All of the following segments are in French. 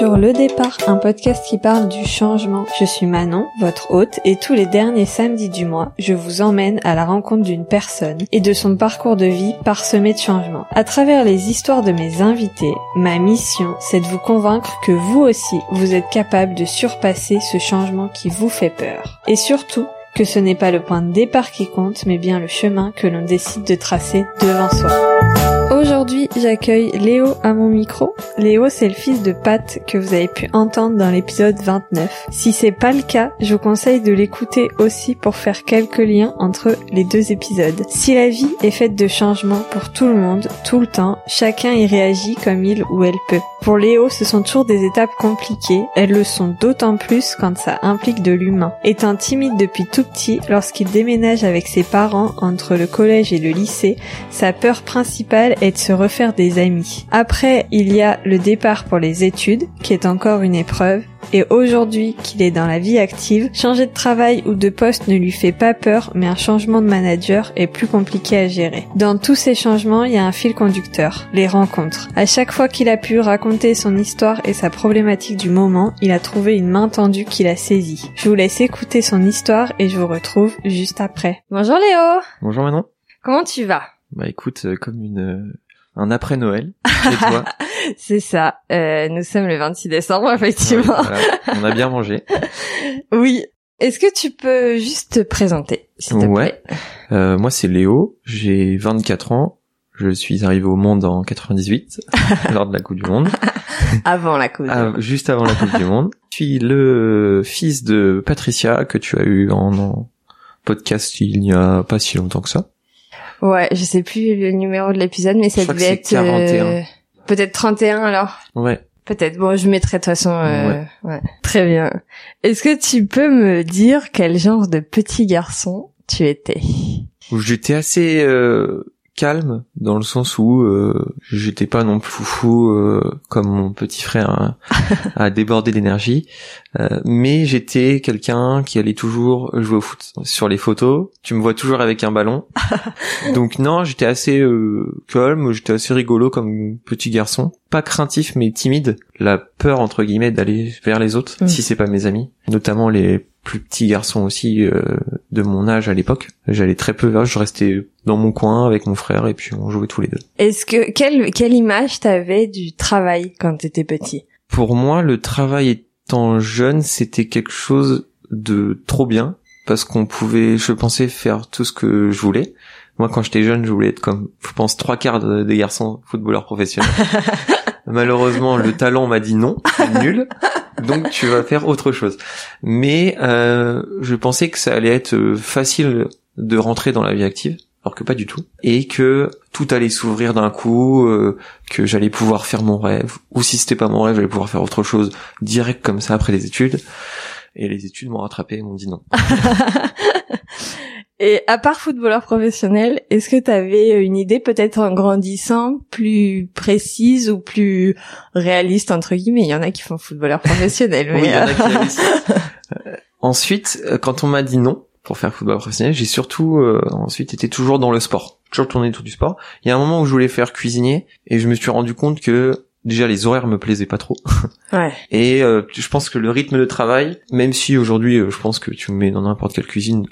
sur Le Départ, un podcast qui parle du changement. Je suis Manon, votre hôte, et tous les derniers samedis du mois, je vous emmène à la rencontre d'une personne et de son parcours de vie parsemé de changements. À travers les histoires de mes invités, ma mission, c'est de vous convaincre que vous aussi, vous êtes capable de surpasser ce changement qui vous fait peur. Et surtout, que ce n'est pas le point de départ qui compte, mais bien le chemin que l'on décide de tracer devant soi. Aujourd'hui, j'accueille Léo à mon micro. Léo, c'est le fils de Pat que vous avez pu entendre dans l'épisode 29. Si c'est pas le cas, je vous conseille de l'écouter aussi pour faire quelques liens entre les deux épisodes. Si la vie est faite de changements pour tout le monde, tout le temps, chacun y réagit comme il ou elle peut. Pour Léo, ce sont toujours des étapes compliquées. Elles le sont d'autant plus quand ça implique de l'humain. Étant timide depuis tout petit, lorsqu'il déménage avec ses parents entre le collège et le lycée, sa peur principale est de se refaire des amis. Après, il y a le départ pour les études, qui est encore une épreuve, et aujourd'hui qu'il est dans la vie active, changer de travail ou de poste ne lui fait pas peur, mais un changement de manager est plus compliqué à gérer. Dans tous ces changements, il y a un fil conducteur, les rencontres. À chaque fois qu'il a pu raconter son histoire et sa problématique du moment, il a trouvé une main tendue qu'il a saisie. Je vous laisse écouter son histoire et je vous retrouve juste après. Bonjour Léo Bonjour Manon. Comment tu vas? Bah écoute, euh, comme une euh, un après Noël. Toi C'est ça. Euh, nous sommes le 26 décembre, effectivement. Ouais, voilà. On a bien mangé. oui. Est-ce que tu peux juste te présenter, s'il te Ouais. plaît? Euh, moi c'est Léo, j'ai 24 ans. Je suis arrivé au monde en 98 lors de la Coupe du Monde, Avant la coupe. Ah, juste avant la Coupe du Monde. Je suis le fils de Patricia que tu as eu en, en podcast il n'y a pas si longtemps que ça. Ouais, je sais plus le numéro de l'épisode, mais ça Je devait être 41. euh, peut-être 31 alors. Ouais. Peut-être. Bon, je mettrai de toute façon. euh, ouais. Très bien. Est-ce que tu peux me dire quel genre de petit garçon tu étais? J'étais assez euh, calme dans le sens où euh, j'étais pas non plus foufou euh, comme mon petit frère hein, à déborder d'énergie. Euh, mais j'étais quelqu'un qui allait toujours jouer au foot. Sur les photos tu me vois toujours avec un ballon. Donc non j'étais assez euh, calme j'étais assez rigolo comme petit garçon. Pas craintif mais timide. La peur entre guillemets d'aller vers les autres Mm. si c'est pas mes amis. Notamment les plus petits garçons aussi euh, de mon âge à l'époque j'allais très peu vers je restais dans mon coin avec mon frère et puis on jouait tous les deux Est-ce que quelle quelle image t'avais du travail quand t'étais petit? Pour moi, le travail étant jeune, c'était quelque chose de trop bien parce qu'on pouvait, je pensais, faire tout ce que je voulais. Moi, quand j'étais jeune, je voulais être comme, je pense, trois quarts de- des garçons footballeurs professionnels. Malheureusement, le talent m'a dit non, nul. Donc, tu vas faire autre chose. Mais euh, je pensais que ça allait être euh, facile de rentrer dans la vie active, alors que pas du tout, et que tout allait s'ouvrir d'un coup, euh, que j'allais pouvoir faire mon rêve, ou si c'était pas mon rêve, j'allais pouvoir faire autre chose direct comme ça après les études. Et les études m'ont rattrapé et m'ont dit non. Et à part footballeur professionnel, est-ce que t'avais une idée peut-être en grandissant plus précise ou plus réaliste entre guillemets? Il y en a qui font footballeur professionnel, mais Oui, il y en a qui euh, ensuite, euh, quand on m'a dit non pour faire football professionnel, j'ai surtout euh, ensuite été toujours dans le sport, toujours tourné autour du sport. Il y a un moment où je voulais faire cuisinier et je me suis rendu compte que déjà les horaires me plaisaient pas trop. ouais. Et euh, je pense que le rythme de travail, même si aujourd'hui euh, je pense que tu me mets dans n'importe quelle cuisine,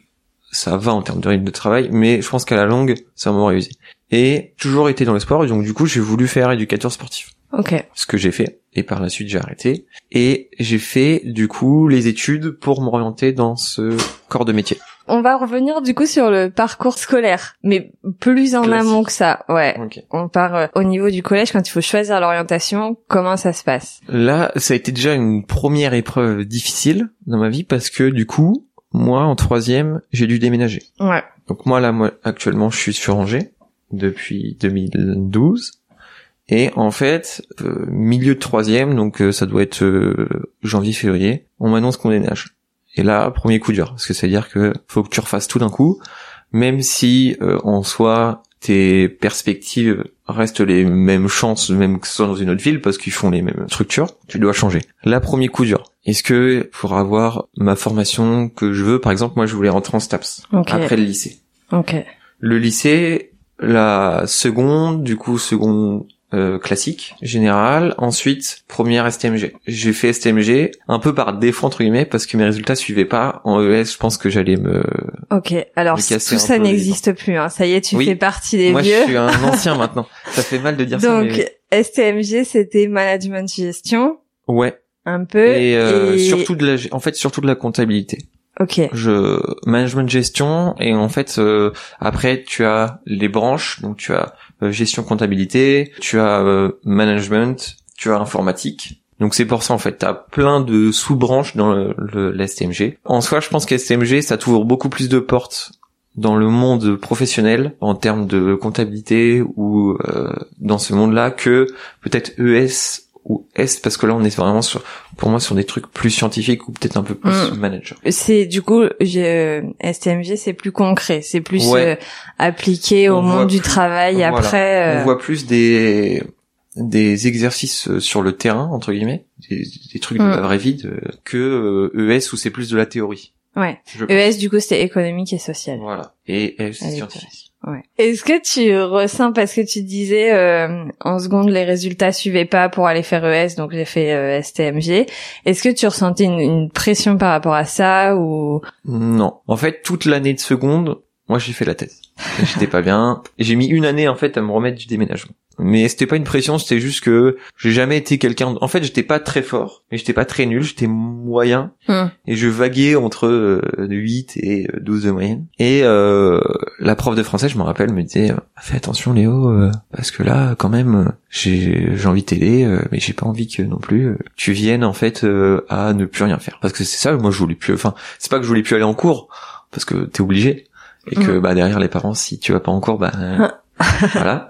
ça va en termes de rythme de travail, mais je pense qu'à la longue, ça m'aurait usé. Et toujours été dans le sport, et donc du coup j'ai voulu faire éducateur sportif. Ok. Ce que j'ai fait, et par la suite j'ai arrêté. Et j'ai fait du coup les études pour m'orienter dans ce corps de métier. On va revenir du coup sur le parcours scolaire, mais plus en Classique. amont que ça. Ouais. Ok. On part euh, au niveau du collège quand il faut choisir l'orientation. Comment ça se passe? Là, ça a été déjà une première épreuve difficile dans ma vie parce que du coup, moi en troisième, j'ai dû déménager. Ouais. Donc moi là, moi, actuellement, je suis sur Angers depuis 2012. Et en fait, euh, milieu de troisième, donc euh, ça doit être euh, janvier-février, on m'annonce qu'on déménage. Et là, premier coup dur, parce que c'est-à-dire que faut que tu refasses tout d'un coup, même si euh, en soi tes perspectives restent les mêmes chances, même que ce soit dans une autre ville, parce qu'ils font les mêmes structures, tu dois changer. Là, premier coup dur. Est-ce que pour avoir ma formation que je veux, par exemple, moi je voulais rentrer en STAPS Ok. après le lycée. Ok. Le lycée, la seconde, du coup seconde euh, classique, général. Ensuite, première STMG. J'ai fait STMG un peu par défaut entre guillemets parce que mes résultats suivaient pas. En ES, je pense que j'allais me. Ok. Alors Me tout ça n'existe plus. Hein. Ça y est, tu Oui. fais partie des Moi, vieux. je suis un ancien maintenant. Ça fait mal de dire ça, Donc mais STMG, c'était management gestion, ouais. un peu. Et, euh, et- surtout de la, en fait, surtout de la comptabilité. Ok. je management gestion et en fait euh, après tu as les branches donc tu as euh, gestion comptabilité tu as euh, management tu as informatique donc c'est pour ça en fait tu as plein de sous-branches dans le, le, la STMG en soi je pense que STMG ça t'ouvre beaucoup plus de portes dans le monde professionnel en termes de comptabilité ou euh, dans ce monde-là que peut-être ES ou S parce que là on est vraiment sur pour moi sur des trucs plus scientifiques ou peut-être un peu plus Mm. manager. C'est du coup, je, STMG, c'est plus concret, c'est plus Ouais. euh, appliqué au On monde du travail. voilà. Après, euh, On voit plus des des exercices euh, sur le terrain entre guillemets, des, des trucs de Mm. la vraie vie de- que euh, ES où c'est plus de la théorie. ouais. ES, du coup, c'était économique et social. Voilà. Et S À l'époque. scientifique. Ouais. Est-ce que tu ressens parce que tu disais euh, en seconde les résultats suivaient pas pour aller faire ES donc j'ai fait euh, STMG. Est-ce que tu ressentais une, une pression par rapport à ça ou? Non. En fait, toute l'année de seconde, moi j'ai fait la thèse. J'étais pas bien. J'ai mis une année en fait à me remettre du déménagement. Mais c'était pas une pression, c'était juste que j'ai jamais été quelqu'un. En fait, j'étais pas très fort, mais j'étais pas très nul, j'étais moyen Hmm. et je vaguais entre euh, 8 et euh, 12 de moyenne. Et euh, la prof de français, je me rappelle, me disait euh, "Fais attention Léo euh, parce que là quand même euh, j'ai j'ai envie de t'aider euh, mais j'ai pas envie que non plus euh, tu viennes en fait euh, à ne plus rien faire." Parce que c'est ça, moi je voulais plus enfin, c'est pas que je voulais plus aller en cours parce que t'es obligé et que Mhm. bah derrière les parents si tu vas pas en cours bah euh, voilà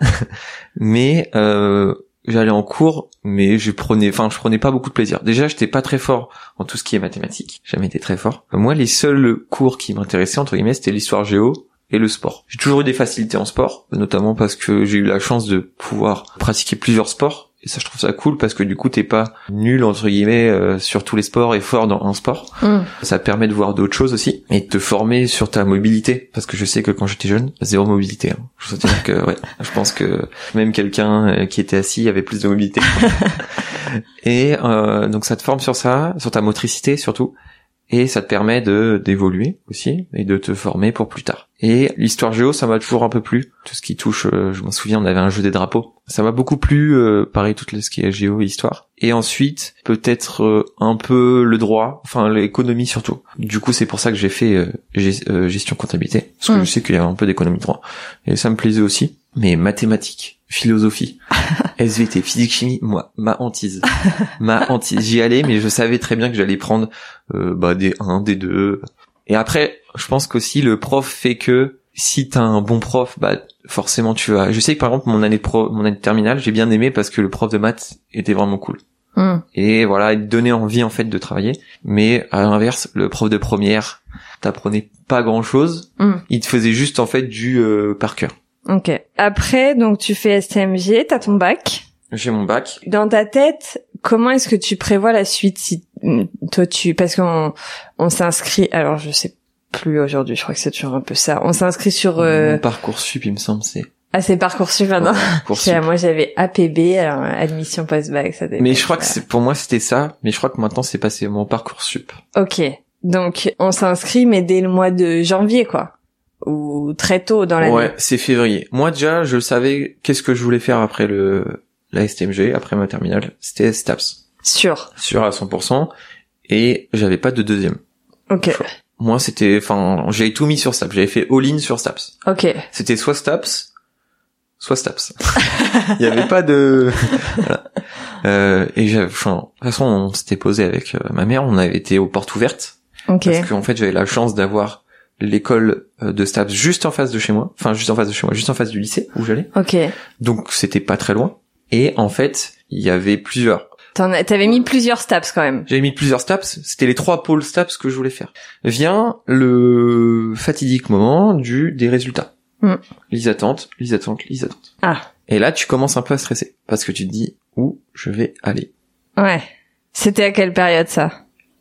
mais euh, j'allais en cours mais je prenais enfin je prenais pas beaucoup de plaisir déjà j'étais pas très fort en tout ce qui est mathématiques jamais été très fort moi les seuls cours qui m'intéressaient entre guillemets c'était l'histoire géo et le sport. J'ai toujours eu des facilités en sport, notamment parce que j'ai eu la chance de pouvoir pratiquer plusieurs sports. Et ça, je trouve ça cool parce que du coup, t'es pas nul entre guillemets euh, sur tous les sports et fort dans un sport. Hmm. Ça permet de voir d'autres choses aussi et de te former sur ta mobilité parce que je sais que quand j'étais jeune, zéro mobilité. Hein. Je veux dire que ouais, je pense que même quelqu'un euh, qui était assis avait plus de mobilité. et euh, donc ça te forme sur ça, sur ta motricité surtout et ça te permet de d'évoluer aussi et de te former pour plus tard. Et l'histoire géo, ça m'a toujours un peu plu. Tout ce qui touche, euh, je m'en souviens, on avait un jeu des drapeaux. Ça m'a beaucoup plu, euh, pareil, tout ce qui est géo et histoire. Et ensuite, peut-être euh, un peu le droit, enfin l'économie surtout. Du coup, c'est pour ça que j'ai fait euh, euh, gestion comptabilité, parce que Mm. je sais qu'il y avait un peu d'économie de droit. Et ça me plaisait aussi. Mais mathématiques, philosophie, SVT, physique, chimie, moi, ma hantise. ma hantise. J'y allais, mais je savais très bien que j'allais prendre euh, bah, des 1, des 2. Et après, je pense qu'aussi le prof fait que si t'as un bon prof, bah forcément tu vas. Je sais que par exemple mon année de pro, mon année de terminale, j'ai bien aimé parce que le prof de maths était vraiment cool. Hmm. Et voilà, il te donnait envie en fait de travailler. Mais à l'inverse, le prof de première, t'apprenait pas grand chose. Hmm. Il te faisait juste en fait du euh, par cœur. Ok. Après, donc tu fais STMG, t'as ton bac. J'ai mon bac. Dans ta tête, comment est-ce que tu prévois la suite si toi tu parce qu'on on s'inscrit alors je sais plus aujourd'hui, je crois que c'est toujours un peu ça. On s'inscrit sur euh, Mon parcours sup, il me semble, c'est. ah c'est parcoursup maintenant. Parcoursup. C'est- Moi j'avais APB, alors admission post-bac, ça. Mais je crois que c'est pour moi c'était ça, mais je crois que maintenant c'est passé mon parcours sup. Ok. Donc on s'inscrit mais dès le mois de janvier quoi. Ou très tôt dans l'année. Ouais, c'est février. Moi déjà, je savais qu'est-ce que je voulais faire après le la STMG, après ma terminale, c'était STAPS, Sûr. sûr à 100%, et j'avais pas de deuxième. Ok. choix. Moi, c'était, enfin, j'avais tout mis sur STAPS, j'avais fait all-in sur STAPS. Ok. C'était soit STAPS, soit STAPS. Il y avait pas de, voilà. Euh, et j'avais, enfin, de toute façon, on s'était posé avec euh, ma mère, on avait été aux portes ouvertes, Ok. parce qu'en fait j'avais la chance d'avoir l'école euh, de STAPS juste en face de chez moi, enfin juste en face de chez moi, juste en face du lycée où j'allais. Ok. Donc c'était pas très loin. Et en fait, il y avait plusieurs. T'avais mis plusieurs STAPS quand même. J'avais mis plusieurs STAPS, c'était les trois pôles STAPS que je voulais faire. Vient le fatidique moment du des résultats. Hmm. Les attentes, les attentes, les attentes. Ah. Et là, tu commences un peu à stresser parce que tu te dis où je vais aller. Ouais. C'était à quelle période ça?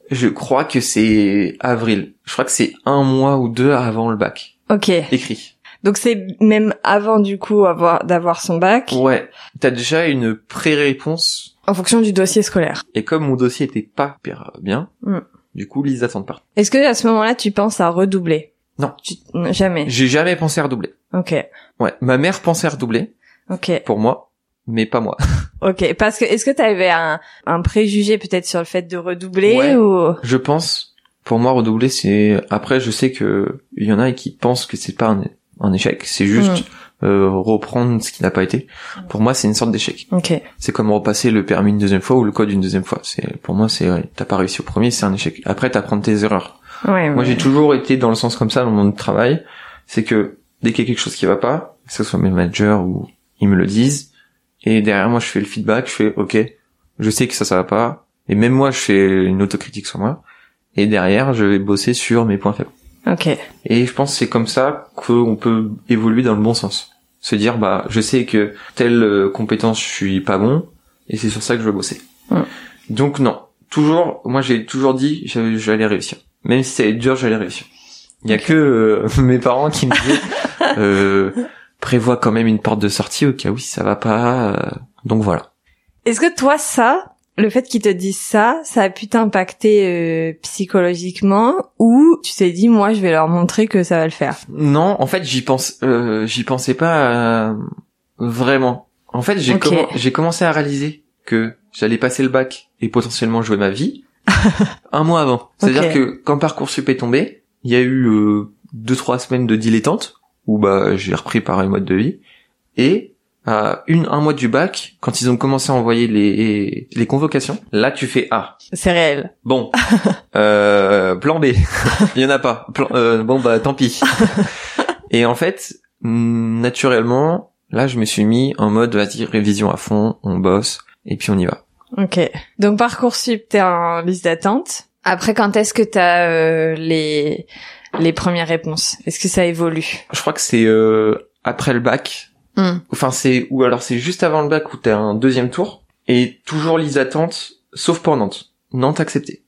Je crois que c'est avril. Je crois que c'est un mois ou deux avant le bac. Ok. Écrit. Donc c'est même avant du coup avoir d'avoir son bac? Ouais, t'as déjà une pré-réponse. En fonction du dossier scolaire. Et comme mon dossier était pas bien, Mm. du coup, ils attendent pas. Est-ce que à ce moment-là, tu penses à redoubler? Non. Tu- Jamais. J'ai jamais pensé à redoubler. Ok. Ouais, ma mère pensait à redoubler Ok. pour moi, mais pas moi. Ok. Parce que est-ce que tu avais un, un préjugé peut-être sur le fait de redoubler Ouais. ou? Je pense, pour moi, redoubler, c'est. Après, je sais que il y en a qui pensent que c'est pas un, un échec, c'est juste euh, reprendre ce qui n'a pas été. Pour moi, c'est une sorte d'échec. Ok. C'est comme repasser le permis une deuxième fois ou le code une deuxième fois. C'est pour moi, c'est ouais, t'as pas réussi au premier, c'est un échec. Après, t'apprends tes erreurs. Ouais. Moi, ouais. j'ai toujours été dans le sens comme ça dans mon travail, c'est que dès qu'il y a quelque chose qui va pas, que ce soit mes managers ou ils me le disent, et derrière moi je fais le feedback, je fais ok, je sais que ça ça va pas, et même moi je fais une autocritique sur moi, et derrière je vais bosser sur mes points faibles. Ok. Et je pense que c'est comme ça qu'on peut évoluer dans le bon sens. Se dire bah je sais que telle euh, compétence je suis pas bon, et c'est sur ça que je veux bosser. Donc non, toujours, moi j'ai toujours dit j'allais réussir. Même si ça allait être dur, j'allais réussir. Il y a que euh, mes parents qui me disaient euh, prévois quand même une porte de sortie au cas où si ça va pas. euh, donc voilà. Est-ce que toi ça, le fait qu'ils te disent ça, ça a pu t'impacter euh, psychologiquement ou tu t'es dit moi je vais leur montrer que ça va le faire? Non, en fait j'y pense, euh, j'y pensais pas euh, vraiment. En fait j'ai commencé à réaliser que j'allais passer le bac et potentiellement jouer ma vie un mois avant. C'est-à-dire que quand parcoursup est tombé, il y a eu euh, deux trois semaines de dilettante où bah j'ai repris pareil mode de vie et à une un mois du bac quand ils ont commencé à envoyer les les convocations là tu fais ah C'est réel. bon. Euh, plan B. Il y en a pas. Plan- euh, bon bah tant pis. Et en fait mm, naturellement là je me suis mis en mode vas-y révision à fond on bosse et puis on y va. Ok. Donc parcoursup, t'es en liste d'attente. Après, quand est-ce que t'as euh, les les premières réponses? Est-ce que ça évolue? Je crois que c'est euh, après le bac Hmm. enfin c'est ou alors c'est juste avant le bac où t'as un deuxième tour et toujours liste d'attente sauf pour Nantes Nantes accepté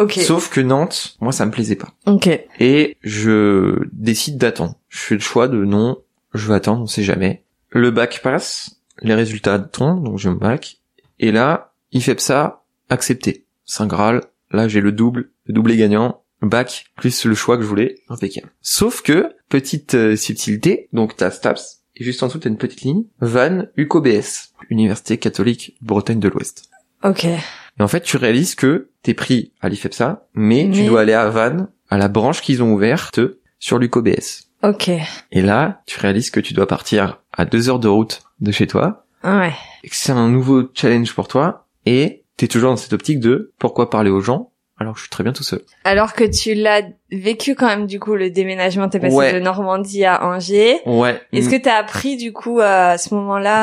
Ok. sauf que Nantes moi ça me plaisait pas Ok. et je décide d'attendre. Je fais le choix de non, je vais attendre, on sait jamais. Le bac passe, les résultats tombent, donc je me bac, et là, il fait ça, accepté. Saint Graal, là j'ai le double, le doublé gagnant, bac, plus le choix que je voulais, impeccable. Sauf que, petite euh, subtilité, donc t'as STAPS, et juste en dessous t'as une petite ligne, Van UCOBS, Université catholique Bretagne de l'Ouest. Ok. Et en fait, tu réalises que t'es pris à l'IFEPSA, mais, tu dois aller à Vannes, à la branche qu'ils ont ouverte sur l'UCOBS. Ok. Et là, tu réalises que tu dois partir à deux heures de route de chez toi, Ouais. et que c'est un nouveau challenge pour toi, et t'es toujours dans cette optique de pourquoi parler aux gens alors que je suis très bien tout seul. Alors que tu l'as vécu quand même du coup le déménagement, t'es passé Ouais. de Normandie à Angers. Ouais. Est-ce que t'as appris du coup à ce moment-là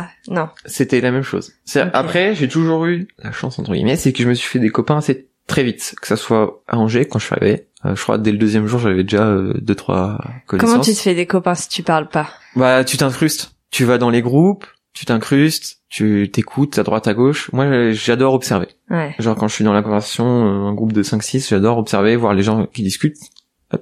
à... Non. C'était la même chose. Après, j'ai toujours eu la chance entre guillemets, c'est que je me suis fait des copains assez très vite, que ça soit à Angers quand je suis arrivé. Euh, je crois dès le deuxième jour, j'avais déjà euh, deux trois connaissances. Comment tu te fais des copains si tu parles pas? Bah, tu t'incrustes. Tu vas dans les groupes, tu t'incrustes, tu t'écoutes à droite à gauche. Moi, j'adore observer. Ouais. Genre quand je suis dans la conversation, euh, un groupe de 5-6, j'adore observer, voir les gens qui discutent.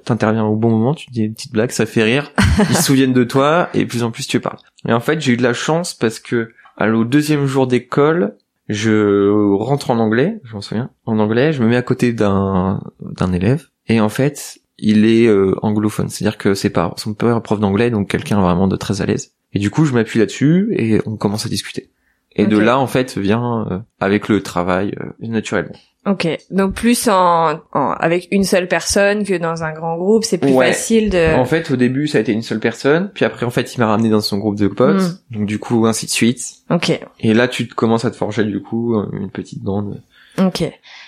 T'interviens au bon moment, tu dis une petite blague, ça fait rire. Ils se souviennent de toi et plus en plus tu parles. Et en fait, j'ai eu de la chance parce que à au deuxième jour d'école, je rentre en anglais, je m'en souviens, en anglais, je me mets à côté d'un d'un élève et en fait, il est euh, anglophone, c'est-à-dire que c'est pas son père est prof d'anglais, donc quelqu'un vraiment de très à l'aise. Et du coup, je m'appuie là-dessus et on commence à discuter. Et de là, en fait, vient euh, avec le travail euh, naturellement. Ok. Donc plus en, en- avec une seule personne que dans un grand groupe, c'est plus Ouais. facile de. En fait, au début, ça a été une seule personne, puis après, en fait, il m'a ramené dans son groupe de potes, Mm. donc du coup, ainsi de suite. Ok. Et là, tu te commences à te forger, du coup, euh, une petite bande. Ok.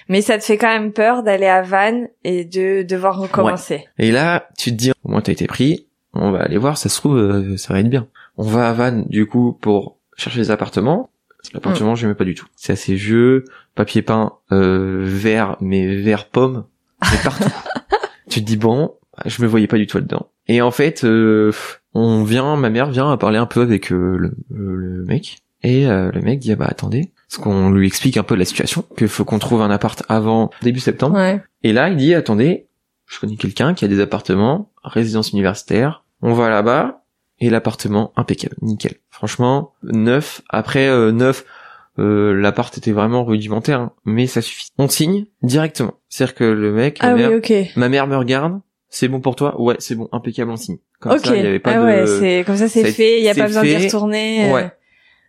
Mais ça te fait quand même peur d'aller à Vannes et de devoir recommencer. Et là, tu te dis, au moins, t'as été pris, on va aller voir, ça se trouve, euh, ça va être bien. On va à Vannes, du coup, pour chercher des appartements. L'appartement, j'aimais pas du tout. C'est assez vieux, papier peint, euh, vert, mais vert pomme, mais partout. tu te dis, bon, je me voyais pas du tout là-dedans. Et en fait, euh, on vient, ma mère vient à parler un peu avec euh, le, le- le mec. Et euh, le mec dit, ah bah attendez, parce qu'on lui explique un peu la situation, qu'il faut qu'on trouve un appart avant début septembre. Ouais. Et là, il dit, attendez, je connais quelqu'un qui a des appartements, résidence universitaire, On va là-bas et l'appartement impeccable, nickel. Franchement, neuf. Après euh, neuf, euh, l'appart était vraiment rudimentaire, hein, mais ça suffit. On signe directement. C'est-à-dire que le mec, la Ah mère, oui, ok. ma mère me regarde. C'est bon pour toi? Ouais, c'est bon, impeccable, on signe. Comme ça, il y avait pas ah de. ouais, c'est comme ça, c'est fait. Il y a pas besoin d'y retourner. euh. Ouais.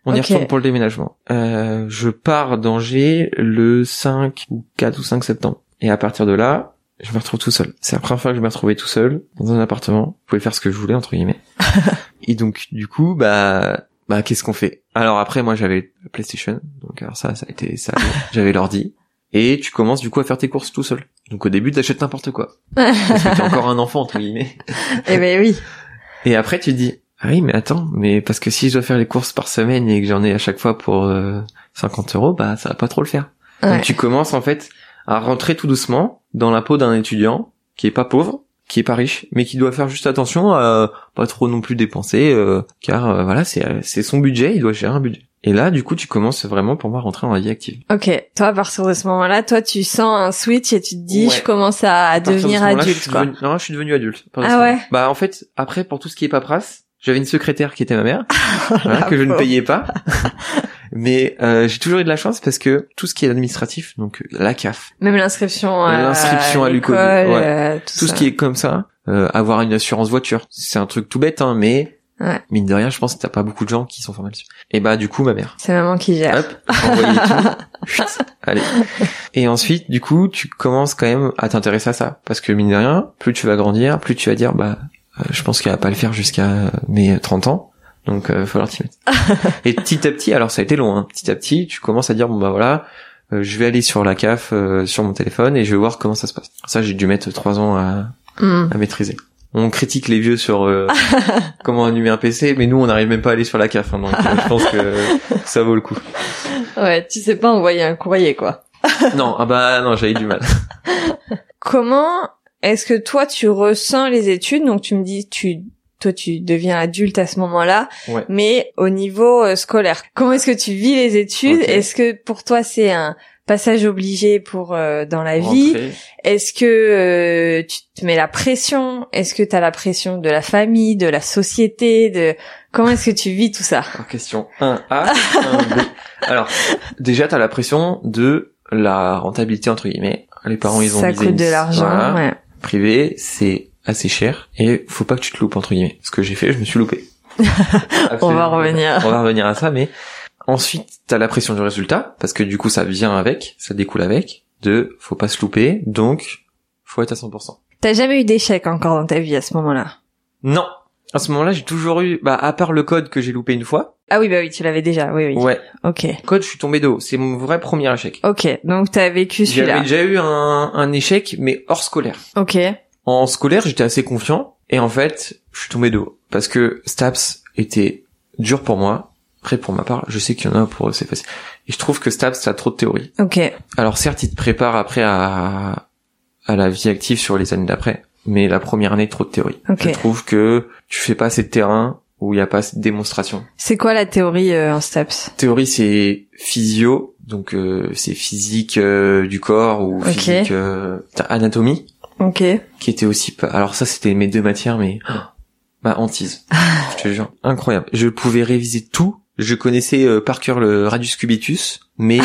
On y retourne pour le déménagement. Euh, je pars d'Angers le 5 ou 4 ou 5 septembre. Et à partir de là, je me retrouve tout seul. C'est la première fois que je me retrouvais tout seul dans un appartement. Je pouvais faire ce que je voulais entre guillemets. et donc du coup, bah, bah qu'est-ce qu'on fait? Alors après, moi j'avais la PlayStation, donc alors ça, ça a été ça. j'avais l'ordi. Et tu commences du coup à faire tes courses tout seul. Donc au début, t'achètes n'importe quoi. Parce que t'es encore un enfant entre guillemets. Eh ben oui. Et après, tu te dis, ah oui, mais attends, mais parce que si je dois faire les courses par semaine et que j'en ai à chaque fois pour euh, 50 euros, bah ça va pas trop le faire. Ouais. Donc tu commences en fait à rentrer tout doucement dans la peau d'un étudiant qui est pas pauvre, qui est pas riche, mais qui doit faire juste attention à pas trop non plus dépenser, euh, car euh, voilà, c'est euh, c'est son budget, il doit gérer un budget. Et là, du coup, tu commences vraiment pour moi à rentrer dans la vie active. Ok. Toi, à partir de ce moment-là, toi, tu sens un switch et tu te dis, Ouais. je commence à, à de devenir je adulte, suis quoi. devenu- Non, je suis devenu adulte. De Ah ouais. Bah en fait, après pour tout ce qui est paperasse, j'avais une secrétaire qui était ma mère, voilà, La que je ne payais pas. Mais euh, j'ai toujours eu de la chance parce que tout ce qui est administratif, donc euh, la CAF, Même l'inscription à L'inscription à l'école, l'UCOL, ouais. euh, tout, tout ce qui est comme ça, euh, avoir une assurance voiture, c'est un truc tout bête, hein, mais Ouais. mine de rien, je pense que t'as pas beaucoup de gens qui sont formés dessus. Et bah du coup, ma mère, C'est maman qui gère. hop, tout, Chut, allez. Et ensuite, du coup, tu commences quand même à t'intéresser à ça, parce que mine de rien, plus tu vas grandir, plus tu vas dire, bah, euh, je pense qu'elle va pas le faire jusqu'à mes 30 ans. Donc, euh, falloir t'y mettre. et petit à petit, alors ça a été long, hein, petit à petit, tu commences à dire, bon bah voilà, euh, je vais aller sur la CAF, euh, sur mon téléphone, et je vais voir comment ça se passe. Ça, j'ai dû mettre trois ans à, Hmm. à maîtriser. On critique les vieux sur euh, comment allumer un PC, mais nous, on n'arrive même pas à aller sur la CAF, hein, donc euh, je pense que ça vaut le coup. Ouais, tu sais pas envoyer un courrier, quoi. Non, ah bah non, j'avais du mal. Comment est-ce que toi, tu ressens les études? Donc, tu me dis, tu, toi, tu deviens adulte à ce moment-là. Ouais. Mais au niveau euh, scolaire, comment est-ce que tu vis les études? Est-ce que pour toi, c'est un passage obligé pour euh, dans la vie? Est-ce que euh, tu te mets la pression? Est-ce que tu as la pression de la famille, de la société, de comment est-ce que tu vis tout ça? Alors, question 1A, 1B. Alors, déjà, t'as la pression de la rentabilité, entre guillemets. Les parents, ils ont Ça coûte de l'argent, voilà. ouais. Privé, c'est assez cher. Et faut pas que tu te loupes, entre guillemets. Ce que j'ai fait, je me suis loupé. On va revenir. On va revenir à ça, mais ensuite, t'as la pression du résultat, parce que du coup, ça vient avec, ça découle avec, de faut pas se louper, donc faut être à 100%. T'as jamais eu d'échec encore dans ta vie à ce moment-là? Non. À ce moment-là, j'ai toujours eu, bah, à part le code que j'ai loupé une fois. Ah oui, bah oui, tu l'avais déjà, oui, oui. Ouais. Ok. Code, je suis tombé de haut. C'est mon vrai premier échec. Ok, donc t'as vécu J'avais celui-là. déjà eu un, un échec, mais hors scolaire. Ok. En scolaire, j'étais assez confiant, et en fait, je suis tombé de haut. Parce que Staps était dur pour moi. Après, pour ma part, je sais qu'il y en a pour eux, c'est facile. Et je trouve que Staps, ça a trop de théorie. Ok. Alors certes, il te prépare après à, à la vie active sur les années d'après, mais la première année, trop de théorie. Ok. Je trouve que tu fais pas assez de terrain où il y a pas assez de démonstration. C'est quoi la théorie euh, en STAPS? Théorie, c'est physio, donc euh, c'est physique euh, du corps ou physique euh, anatomie, Ok. qui était aussi pas. Alors ça, c'était mes deux matières, mais ma hantise. je te jure, incroyable. Je pouvais réviser tout. Je connaissais euh, par cœur le radius cubitus, mais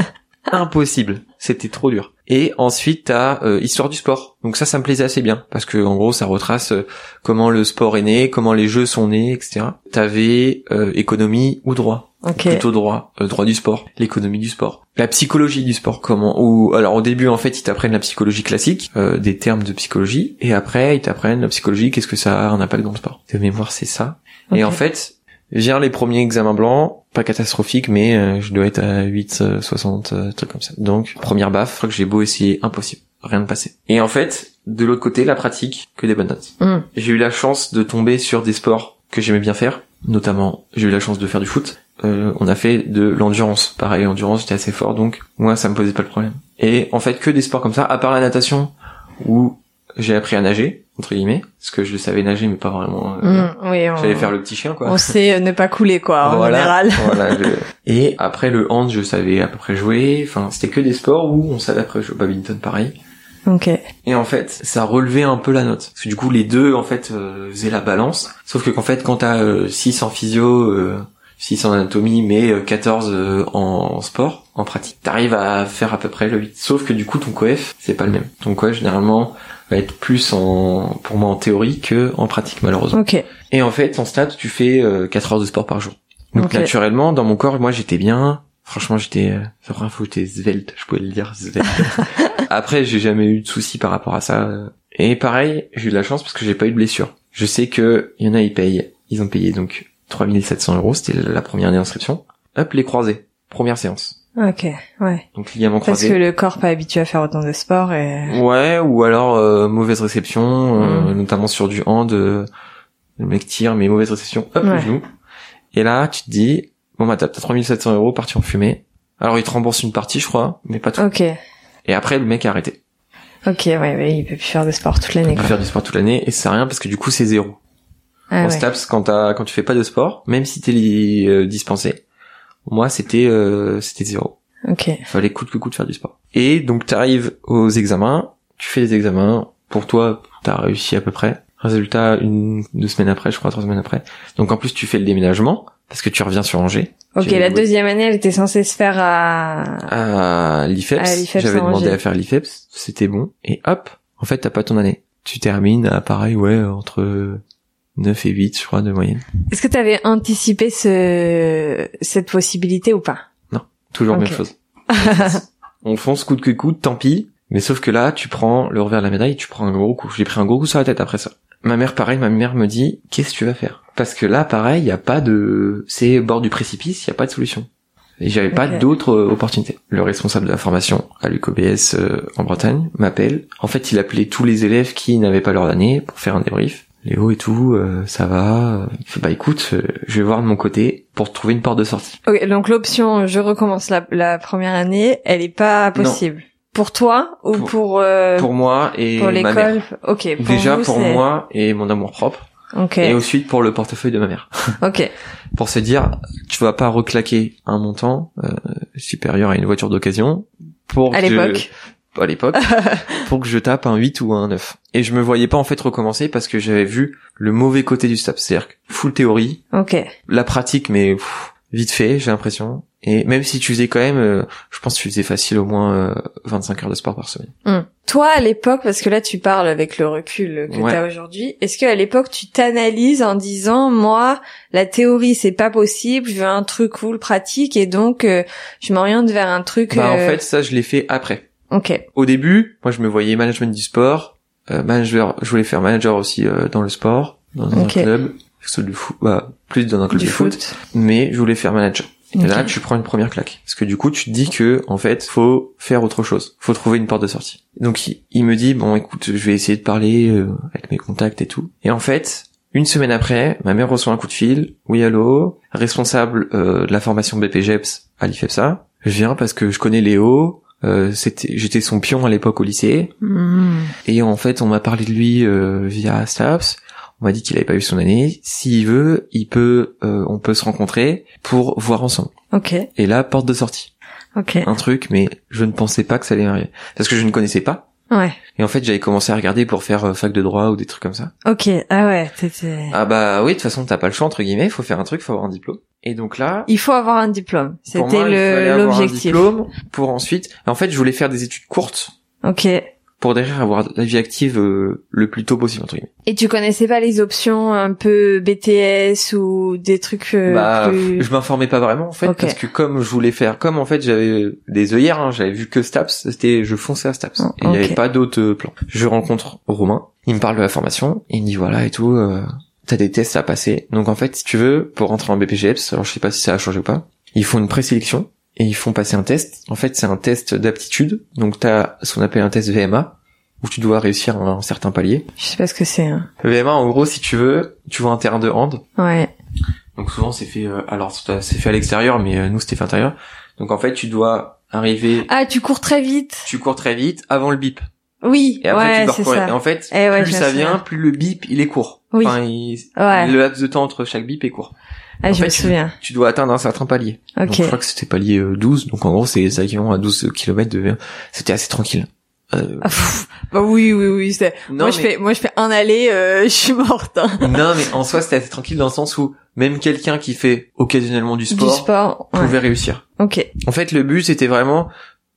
impossible. C'était trop dur. Et ensuite, t'as euh, histoire du sport. Donc ça, ça me plaisait assez bien parce que en gros, ça retrace euh, comment le sport est né, comment les jeux sont nés, etc. T'avais euh, économie ou droit. Ok. Plutôt droit, euh, droit du sport, l'économie du sport, la psychologie du sport. Comment Ou alors au début, en fait, ils t'apprennent la psychologie classique, euh, des termes de psychologie, et après, ils t'apprennent la psychologie. Qu'est-ce que ça a un impact dans le sport De mémoire, c'est ça. Et en fait, vient les premiers examens blancs, pas catastrophiques, mais euh, je dois être à 8, euh, 60, euh, trucs comme ça. Donc, première baffe, je crois que j'ai beau essayer, impossible, rien de passé. Et en fait, de l'autre côté, la pratique, que des bonnes notes. Hmm. J'ai eu la chance de tomber sur des sports que j'aimais bien faire, notamment j'ai eu la chance de faire du foot. Euh, on a fait de l'endurance, pareil, l'endurance j'étais assez fort, donc moi ça me posait pas le problème. Et en fait que des sports comme ça, à part la natation, où j'ai appris à nager, entre guillemets, parce que je savais nager mais pas vraiment... euh, oui, on, J'allais faire le petit chien quoi. on sait euh, ne pas couler quoi en Voilà, général. voilà, je- Et après le hand, je savais à peu près jouer. Enfin, c'était que des sports où on savait après jouer au badminton, pareil. Ok. Et en fait, ça relevait un peu la note. Parce que du coup, les deux, en fait, euh, faisaient la balance. Sauf que qu'en fait, quand t'as euh, 6 en physio, euh, 6 en anatomie, mais euh, 14 euh, en sport, en pratique, t'arrives à faire à peu près le 8. Sauf que du coup, ton coef, c'est pas le même. Ton coef, généralement, va être plus en, pour moi, en théorie que en pratique, malheureusement. Ok. Et en fait, en stade, tu fais euh, 4 heures de sport par jour. Donc naturellement, dans mon corps, moi, j'étais bien. Franchement, j'étais, euh, première fois où j'étais svelte, je pouvais le dire, svelte. Après, j'ai jamais eu de soucis par rapport à ça. Et pareil, j'ai eu de la chance parce que j'ai pas eu de blessure. Je sais que y en a, ils payent, ils ont payé donc 3700 euros, c'était la première année d'inscription. Hop, les croisés, première séance. Ok. Ouais. Donc ligament Parce croisé. que le corps pas habitué à faire autant de sport et. Ouais, ou alors euh, mauvaise réception, euh, Mm. notamment sur du hand, euh, le mec tire, mais mauvaise réception, hop, le genou. Et là, tu te dis, bon bah t'as t'as 3700 euros parti en fumée. Alors il te rembourse une partie, je crois, mais pas tout. Ok. Et après, le mec a arrêté. Ok. Ouais. Ouais. Il peut plus faire de sport toute l'année. Il peut faire du sport toute l'année et ça sert à rien parce que du coup c'est zéro. Ah, en ouais. STAPS, quand t'as, quand tu fais pas de sport, même si t'es li- euh, dispensé, moi c'était, euh, c'était zéro. Ok. Il fallait coûte que coûte faire du sport. Et donc t'arrives aux examens, tu fais les examens, pour toi t'as réussi à peu près. Résultat une deux semaines après, je crois trois semaines après. Donc en plus tu fais le déménagement parce que tu reviens sur Angers. Ok. La deuxième année, elle était censée se faire à. à l'IFEPS. À l'IFEPS J'avais demandé Angers. à faire l'IFEPS, c'était bon. Et hop, en fait t'as pas ton année. Tu termines à pareil ouais entre 9 et 8 je crois de moyenne. Est-ce que tu avais anticipé ce cette possibilité ou pas? Toujours Ok. même chose. on fonce coûte que coûte, tant pis. Mais sauf que là, tu prends le revers de la médaille, tu prends un gros coup. J'ai pris un gros coup sur la tête après ça. Ma mère, pareil, ma mère me dit, qu'est-ce que tu vas faire? Parce que là, pareil, il y a pas de, c'est bord du précipice, il y a pas de solution. Et j'avais pas d'autres euh, opportunités. Le responsable de la formation à l'UCOBS euh, en Bretagne m'appelle. En fait, il appelait tous les élèves qui n'avaient pas leur année pour faire un débrief. Léo et tout, euh, ça va. Il fait bah écoute, euh, je vais voir de mon côté pour trouver une porte de sortie. Ok. Donc l'option je recommence la, la première année, elle est pas Non. possible. Pour toi ou Pour- pour euh, Pour moi et pour l'école Ok. Pour Déjà vous, pour moi et mon amour propre, Ok. et ensuite pour le portefeuille de ma mère. Ok. Pour se dire, tu vas pas reclaquer un montant euh, supérieur à une voiture d'occasion pour À l'époque. À l'époque, pour que je tape un 8 ou un 9. Et je me voyais pas en fait recommencer parce que j'avais vu le mauvais côté du STAPS, c'est-à-dire que full théorie, Ok. la pratique mais pff, vite fait, j'ai l'impression. Et même si tu faisais quand même, euh, je pense que tu faisais facile au moins euh, 25 heures de sport par semaine. Hmm. Toi, à l'époque, parce que là, tu parles avec le recul que Ouais. tu as aujourd'hui, est-ce qu'à l'époque, tu t'analyses en disant, moi, la théorie, c'est pas possible, je veux un truc cool, pratique, et donc, euh, je m'oriente vers un truc... Bah en euh, fait, ça je l'ai fait après. Ok. au début, moi je me voyais management du sport, euh, manager, je voulais faire manager aussi euh, dans le sport, dans un club, soit du foot, bah, plus dans un club Du de foot, foot. mais je voulais faire manager. Et là, tu prends une première claque. Parce que du coup, tu te dis que, en fait, faut faire autre chose. Faut trouver une porte de sortie. Donc, il, il me dit, bon, écoute, je vais essayer de parler euh, avec mes contacts et tout. Et en fait, une semaine après, ma mère reçoit un coup de fil. Oui, allô, responsable euh, de la formation BPGEPS à l'IFEPSA. Je viens parce que je connais Léo. Euh, c'était, j'étais son pion à l'époque au lycée. Hmm. Et en fait, on m'a parlé de lui euh, via Staps. On m'a dit qu'il avait pas eu son année. S'il veut, il peut, euh, on peut se rencontrer pour voir ensemble. Ok. Et là, porte de sortie. Ok. Un truc, mais je ne pensais pas que ça allait arriver. Parce que je ne connaissais pas. Ouais. Et en fait, j'avais commencé à regarder pour faire euh, fac de droit ou des trucs comme ça. Ok. Ah ouais, t'étais... Ah bah oui, de toute façon, t'as pas le choix, entre guillemets. Faut faire un truc, faut avoir un diplôme. Et donc là, Il faut avoir un diplôme. C'était il l'objectif. diplôme pour ensuite... En fait, je voulais faire des études courtes Ok. Pour derrière avoir la vie active euh, le plus tôt possible, entre guillemets. Et tu connaissais pas les options un peu BTS ou des trucs euh, bah, plus... je m'informais pas vraiment en fait parce que comme je voulais faire, comme en fait j'avais des œillères, hein, j'avais vu que Staps, c'était je fonçais à Staps Oh, et il y ok. avait pas d'autres plans. Je rencontre Romain, il me parle de la formation, il me dit voilà et tout, euh, t'as des tests à passer. Donc en fait si tu veux pour rentrer en BPGEPS, alors je sais pas si ça a changé ou pas, ils font une présélection et ils font passer un test. En fait c'est un test d'aptitude, donc t'as ce qu'on appelle un test VMA où tu dois réussir un, un certain palier. Je sais pas ce que c'est. Hein. VMA en gros si tu veux, tu vois un terrain de hand Ouais. donc souvent c'est fait, euh, alors c'est fait à l'extérieur, mais euh, nous c'était fait intérieur. Donc en fait tu dois arriver, Ah, tu cours très vite. tu cours très vite avant le bip. Oui. Et après ouais, tu dois ça. Et en fait, Eh ouais, plus ça souviens. vient, plus le bip il est court. Oui. Enfin, il- Ouais. le laps de temps entre chaque bip est court. Ah, en je fait, me souviens. Tu dois atteindre un certain palier. Donc Ok. je crois que c'était palier euh, 12, donc en gros c'est équivalent à 12 km de C'était assez tranquille. Euh, Ah, pff, bah oui, oui, oui. c'est- non, moi, je mais- fais, moi, je fais un aller, euh, je suis morte. hein. non, mais en soi, c'était assez tranquille dans le sens où même quelqu'un qui fait occasionnellement du sport, Du sport. Ouais. pouvait réussir. Ok, En fait, le but, c'était vraiment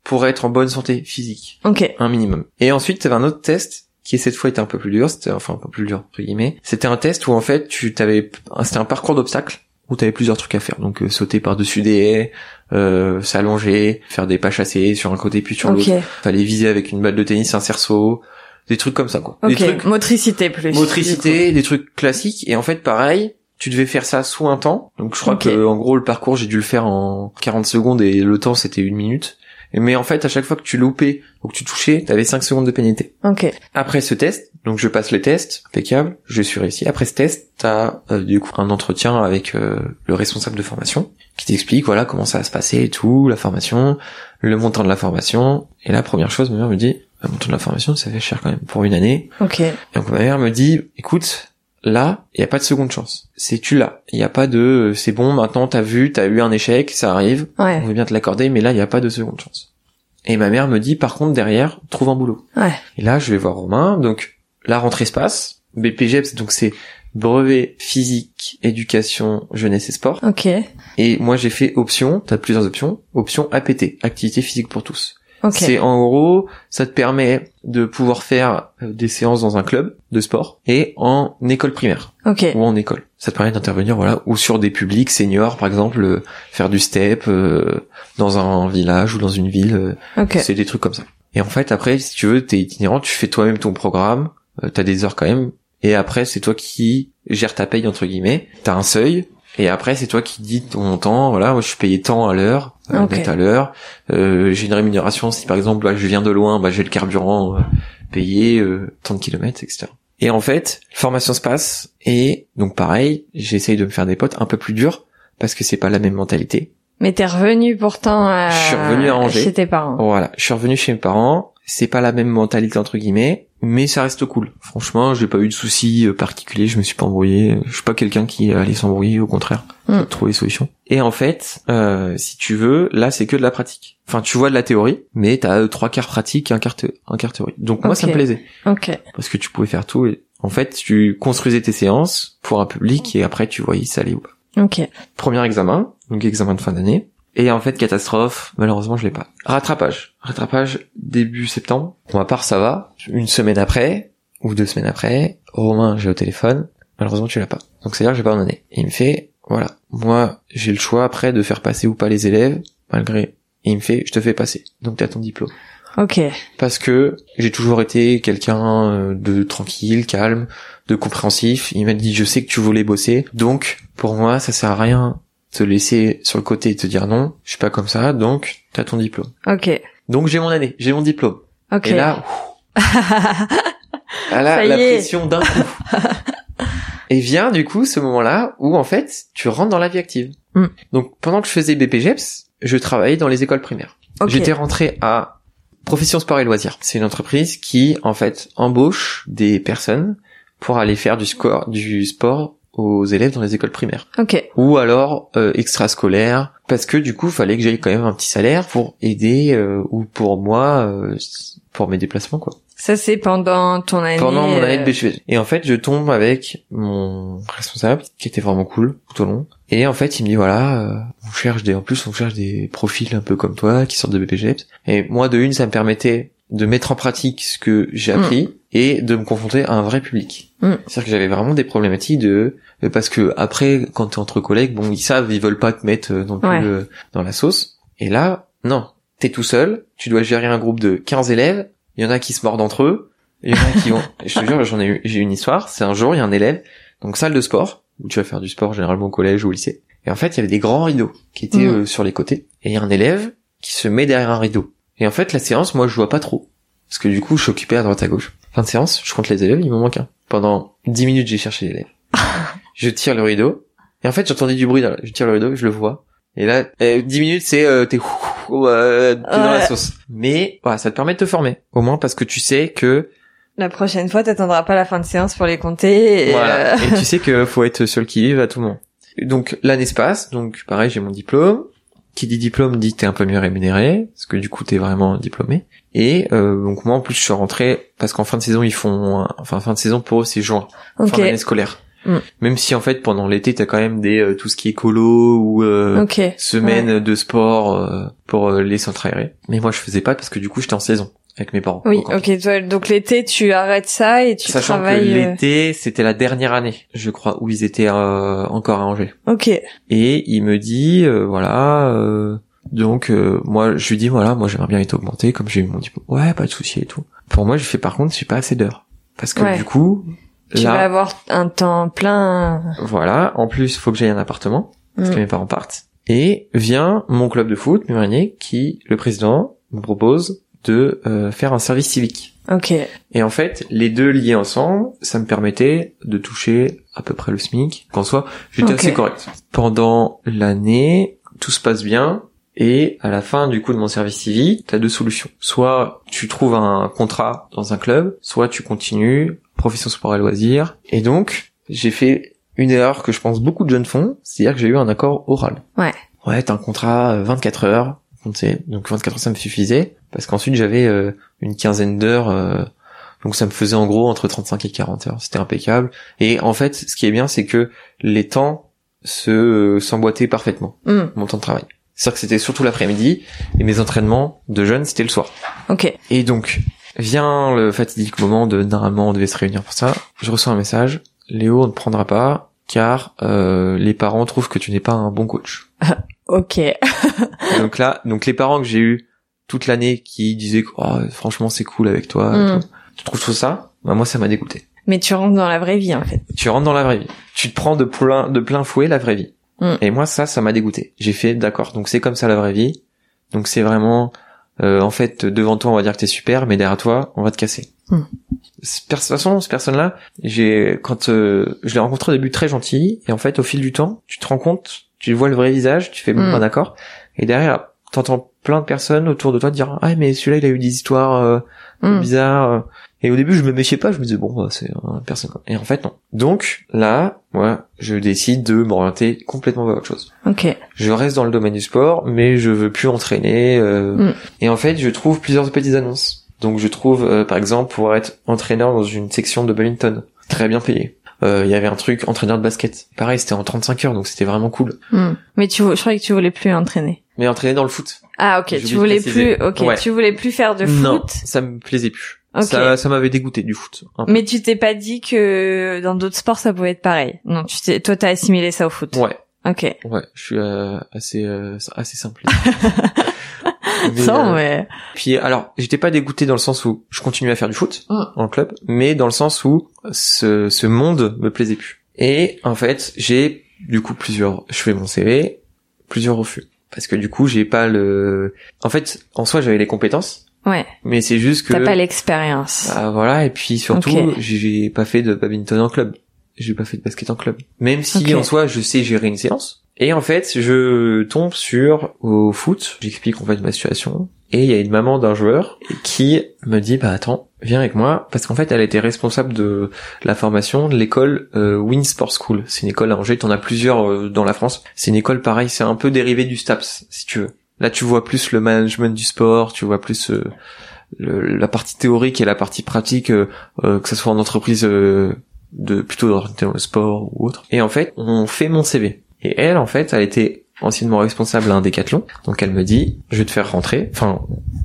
pour être en bonne santé physique, ok, un minimum. Et ensuite, t'avais un autre test qui cette fois était un peu plus dur, c'était enfin un peu plus dur entre guillemets. C'était un test où en fait, tu t'avais, c'était un parcours d'obstacles où t'avais plusieurs trucs à faire. Donc euh, sauter par-dessus des haies, euh, s'allonger, faire des pas chassés sur un côté puis sur ok, l'autre. Fallait viser avec une balle de tennis un cerceau, des trucs comme ça quoi. Des ok. trucs Motricité plus. motricité, des trucs classiques et en fait pareil, tu devais faire ça sous un temps. Donc je crois que en gros le parcours j'ai dû le faire en 40 secondes et le temps c'était une minute. Mais en fait à chaque fois que tu loupais ou que tu touchais, t'avais 5 secondes de pénalité. Ok, Après ce test, donc je passe les tests, impeccable, je suis réussi. Après ce test, t'as euh, du coup un entretien avec euh, le responsable de formation qui t'explique voilà comment ça va se passer et tout, la formation, le montant de la formation. Et la première chose, ma mère me dit, le montant de la formation, ça fait cher quand même pour une année. ok, Et donc ma mère me dit, écoute, là, il y a pas de seconde chance. C'est tu l'as. Il y a pas de, euh, c'est bon, maintenant t'as vu, t'as eu un échec, ça arrive, ouais, on veut bien te l'accorder, mais là, il y a pas de seconde chance. Et ma mère me dit, par contre, derrière, trouve un boulot. ouais, Et là, je vais voir Romain, donc la rentrée se passe. BPGEPS, donc c'est brevet physique, éducation, jeunesse et sport. ok, Et moi, j'ai fait option, t'as plusieurs options, option APT, activité physique pour tous. ok, C'est en gros, ça te permet de pouvoir faire euh, des séances dans un club de sport et en école primaire ok, ou en école. Ça te permet d'intervenir voilà ou sur des publics seniors par exemple, euh, faire du step euh, dans un village ou dans une ville, euh, ok, c'est des trucs comme ça. Et en fait après si tu veux, t'es itinérant, tu fais toi-même ton programme, euh, t'as des heures quand même et après c'est toi qui gères ta paye entre guillemets, t'as un seuil et après c'est toi qui dis ton montant, voilà, moi je suis payé tant à l'heure, euh, Ok. net à l'heure, euh, j'ai une rémunération si par exemple bah, je viens de loin, bah j'ai le carburant euh, payé, euh, tant de kilomètres, etc. Et en fait, formation se passe et donc pareil, j'essaye de me faire des potes un peu plus durs parce que c'est pas la même mentalité. Mais t'es revenu pourtant euh, Je suis revenu à Angers. chez tes parents. Voilà, je suis revenu chez mes parents, c'est pas la même mentalité entre guillemets, mais ça reste cool. Franchement, j'ai pas eu de soucis euh, particuliers, je me suis pas embrouillé, je suis pas quelqu'un qui allait s'embrouiller, au contraire, Mm. Trouvé des solutions. Et en fait, euh, si tu veux, là c'est que de la pratique. Enfin, tu vois de la théorie, mais t'as euh, trois quarts pratique et un quart, un quart théorie. Donc moi ça me plaisait, Ok, parce que tu pouvais faire tout. Et en fait, tu construisais tes séances pour un public et après tu voyais ça allait ou pas ok, premier examen, donc examen de fin d'année. Et en fait, catastrophe, malheureusement, je l'ai pas. Rattrapage. Rattrapage début septembre. Pour ma part, ça va. Une semaine après, ou deux semaines après, Romain, j'ai au téléphone. Malheureusement, tu l'as pas. Donc, c'est-à-dire que j'ai pas année. Et il me fait, voilà. Moi, j'ai le choix après de faire passer ou pas les élèves, malgré. Et il me fait, je te fais passer. Donc, t'as ton diplôme. ok, Parce que j'ai toujours été quelqu'un euh, de tranquille, calme, de compréhensif. Il m'a dit, je sais que tu voulais bosser. Donc, pour moi, ça sert à rien te laisser sur le côté et te dire non. Je suis pas comme ça. Donc, t'as ton diplôme. ok, Donc, j'ai mon année. J'ai mon diplôme. ok. Et là, ah là, Ça la est. pression d'un coup. et vient, du coup, ce moment-là où, en fait, tu rentres dans la vie active. Mm. Donc, pendant que je faisais BPGEPS, je travaillais dans les écoles primaires. ok, J'étais rentré à Profession Sport et Loisirs. C'est une entreprise qui, en fait, embauche des personnes pour aller faire du, score, du sport aux élèves dans les écoles primaires. ok, Ou alors euh, extrascolaires, parce que du coup, fallait que j'aille quand même un petit salaire pour aider, euh, ou pour moi, euh, pour mes déplacements, quoi. Ça c'est pendant ton année. Pendant mon année de euh, BHV. Et en fait, je tombe avec mon responsable, qui était vraiment cool tout au long. Et en fait, il me dit voilà, euh, on cherche des, en plus, on cherche des profils un peu comme toi, qui sortent de BPGEPS. Et moi, de une, ça me permettait de mettre en pratique ce que j'ai Mm. appris et de me confronter à un vrai public. Mm. C'est-à-dire que j'avais vraiment des problématiques de, de- parce que après, quand t'es entre collègues, bon, ils savent, ils veulent pas te mettre euh, non plus Ouais. euh, dans la sauce. Et là, non, t'es tout seul, tu dois gérer un groupe de 15 élèves, il y en a qui se mordent entre eux, il y en a qui vont, je te jure, j'en ai eu, j'ai une histoire, c'est un jour, il y a un élève, donc salle de sport, où tu vas faire du sport généralement au collège ou au lycée, et en fait, il y avait des grands rideaux qui étaient Mhm. euh, sur les côtés, et il y a un élève qui se met derrière un rideau. Et en fait, la séance, moi, je vois pas trop. Parce que du coup, je suis occupé à droite à gauche. Fin de séance, je compte les élèves, il m'en manque un. Pendant 10 minutes, j'ai cherché l'élève. je tire le rideau. Et en fait, j'entendais du bruit. Dans la- Je tire le rideau, je le vois. Et là, euh, 10 minutes, c'est euh, t'es euh, dans la sauce. Mais voilà, ça te permet de te former. Au moins parce que tu sais que La prochaine fois, t'attendras pas la fin de séance pour les compter. Et voilà. euh, Et tu sais que faut être seul qui vive à tout moment. Donc l'année se passe. Donc pareil, j'ai mon diplôme qui dit diplôme dit t'es un peu mieux rémunéré, parce que du coup t'es vraiment diplômé. Et euh, donc moi en plus je suis rentré parce qu'en fin de saison ils font, enfin fin de saison pour eux c'est juin, Ok. fin d'année scolaire. Mm. Même si en fait pendant l'été t'as quand même des euh, tout ce qui est colo ou euh, Ok. semaine de sport euh, pour euh, les centres aérés. Mais moi je faisais pas parce que du coup j'étais en saison avec mes parents. Oui, ok. Donc l'été, tu arrêtes ça et tu Sachant que travailles. euh, l'été c'était la dernière année, je crois, où ils étaient euh, encore à Angers. Ok. Et il me dit euh, voilà euh, donc euh, moi je lui dis voilà moi j'aimerais bien être augmenté comme j'ai eu mon diplôme. Ouais pas de souci et tout. Pour moi je fais par contre j'ai pas assez d'heures parce que Ouais. du coup Tu là vas avoir un temps plein. voilà en plus faut que j'aille un appartement parce Mm. que mes parents partent et vient mon club de foot Muranier qui le président me propose de euh, faire un service civique. Ok. Et en fait, les deux liés ensemble, ça me permettait de toucher à peu près le SMIC. Qu'en soit, j'étais Ok. assez correct. Pendant l'année, tout se passe bien. Et à la fin du coup de mon service civique, t'as deux solutions. Soit tu trouves un contrat dans un club, soit tu continues, profession sport et loisirs. Et donc, j'ai fait une erreur que je pense beaucoup de jeunes font, c'est-à-dire que j'ai eu un accord oral. Ouais. Ouais, t'as un contrat euh, 24 heures, on sait. donc 24 heures ça me suffisait, parce qu'ensuite j'avais euh, une quinzaine d'heures, euh, donc ça me faisait en gros entre 35 et 40 heures, c'était impeccable. Et en fait, ce qui est bien, c'est que les temps se euh, s'emboîtaient parfaitement, Hmm. mon temps de travail. C'est-à-dire que c'était surtout l'après-midi, et mes entraînements de jeunes, c'était le soir. Ok. Et donc, vient le fatidique moment de normalement on devait se réunir pour ça. Je reçois un message, Léo, on ne prendra pas, car euh, les parents trouvent que tu n'es pas un bon coach. Ok. Donc là, donc les parents que j'ai eu toute l'année qui disaient que oh, franchement c'est cool avec toi, Mm. tout. tu trouves tout ça? Bah moi ça m'a dégoûté. Mais tu rentres dans la vraie vie en fait. Tu rentres dans la vraie vie. Tu te prends de plein de plein fouet la vraie vie. Mm. Et moi ça ça m'a dégoûté. J'ai fait d'accord. Donc c'est comme ça la vraie vie. Donc c'est vraiment euh, en fait devant toi on va dire que t'es super, mais derrière toi on va te casser. Mm. De toute façon, cette personne-là, j'ai quand euh, je l'ai rencontré au début très gentil, et en fait au fil du temps, tu te rends compte, tu vois le vrai visage, tu fais bon Mm. bah, d'accord, et derrière t'entends plein de personnes autour de toi dire ah mais celui-là il a eu des histoires euh, bizarres euh. Et au début je me méfiais pas je me disais bon bah, c'est une personne et en fait non donc là moi je décide de m'orienter complètement vers autre chose Ok. je reste dans le domaine du sport mais je veux plus entraîner euh, Mm. et en fait je trouve plusieurs petites annonces donc je trouve euh, par exemple pour être entraîneur dans une section de badminton très bien payé Euh, il y avait un truc entraîneur de basket pareil c'était en 35 heures donc c'était vraiment cool Hmm. Mais tu, je croyais que tu voulais plus entraîner. mais entraîner dans le foot Ah ok. Tu voulais plus. Ok. Ouais. Tu voulais plus faire de non foot? ça me plaisait plus Ça ça m'avait dégoûté du foot. Mais tu t'es pas dit que dans d'autres sports ça pouvait être pareil. Non, tu t'es, toi t'as assimilé ça au foot. ouais Ok. Ouais, je suis euh, assez euh, assez simple. Mais, Sans, euh, mais. Puis alors, j'étais pas dégoûté dans le sens où je continuais à faire du foot Mm. en club, mais dans le sens où ce ce monde me plaisait plus. Et en fait, j'ai du coup plusieurs je fais mon CV, plusieurs refus parce que du coup, j'ai pas le En fait, en soi, j'avais les compétences, Ouais. mais c'est juste que T'as pas l'expérience. ah, voilà, et puis surtout, Ok. j'ai pas fait de badminton en club. J'ai pas fait de basket en club. Même si en soi, je sais gérer une séance. Et en fait, je tombe sur au foot. J'explique en fait ma situation. Et il y a une maman d'un joueur qui me dit, bah attends, viens avec moi. Parce qu'en fait, elle était responsable de la formation de l'école euh, Win Sport School. C'est une école à Angers. T'en as plusieurs euh, dans la France. C'est une école pareil. C'est un peu dérivé du STAPS, si tu veux. Là, tu vois plus le management du sport. Tu vois plus euh, le- la partie théorique et la partie pratique, euh, euh, que ce soit en entreprise euh, de plutôt dans le sport ou autre. Et en fait, on fait mon CV. Et elle, en fait, elle était anciennement responsable à un décathlon. Donc elle me dit, je vais te faire rentrer. Enfin,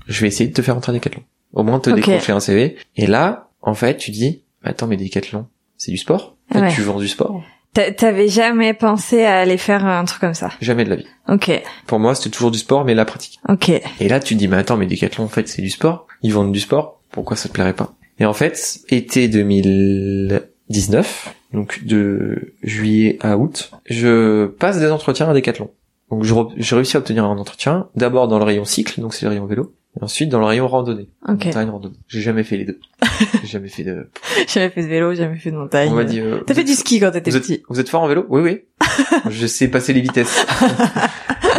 je vais essayer de te faire rentrer à décathlon. Au moins te Ok. décrocher un CV. Et là, en fait, tu dis, attends, mais décathlon, c'est du sport. En fait, Ouais. tu vends du sport. T'a- T'avais jamais pensé à aller faire un truc comme ça? Jamais de la vie. Ok. Pour moi, c'était toujours du sport, mais la pratique. Ok. Et là, tu te dis, mais attends, mais Decathlon, en fait, c'est du sport. Ils vendent du sport. Pourquoi ça te plairait pas? Et en fait, été 2019, donc de juillet à août, je passe des entretiens à Decathlon. Donc, je re- j'ai réussi à obtenir un entretien, d'abord dans le rayon cycle, donc c'est le rayon vélo, et ensuite dans le rayon randonnée. Ok. Montagne, randonnée. J'ai jamais fait les deux. j'ai jamais fait de... Jamais fait de vélo, jamais fait de montagne. On m'a dit... euh, T'as fait du ski quand t'étais vous êtes, petit. vous êtes fort en vélo? Oui, oui. je sais passer les vitesses.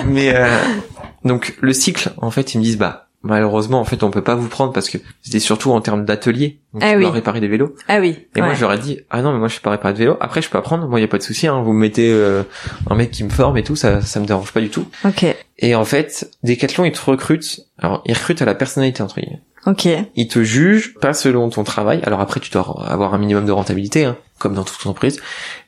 Mais euh, donc le cycle, en fait, ils me disent bah malheureusement, en fait, on peut pas vous prendre parce que c'était surtout en termes d'atelier. Donc, Ah oui. réparer des vélos. Ah oui. Et moi, ouais. ai dit, ah non, mais moi, je sais pas réparer de vélo. Après, je peux apprendre. Moi, y a pas de souci. Hein. Vous me mettez euh, un mec qui me forme et tout, ça, ça me dérange pas du tout. Ok. Et en fait, Decathlon, ils te recrutent. Alors, ils recrutent à la personnalité entre guillemets. Ok. Ils te jugent pas selon ton travail. Alors après, tu dois avoir un minimum de rentabilité, hein, comme dans toute entreprise.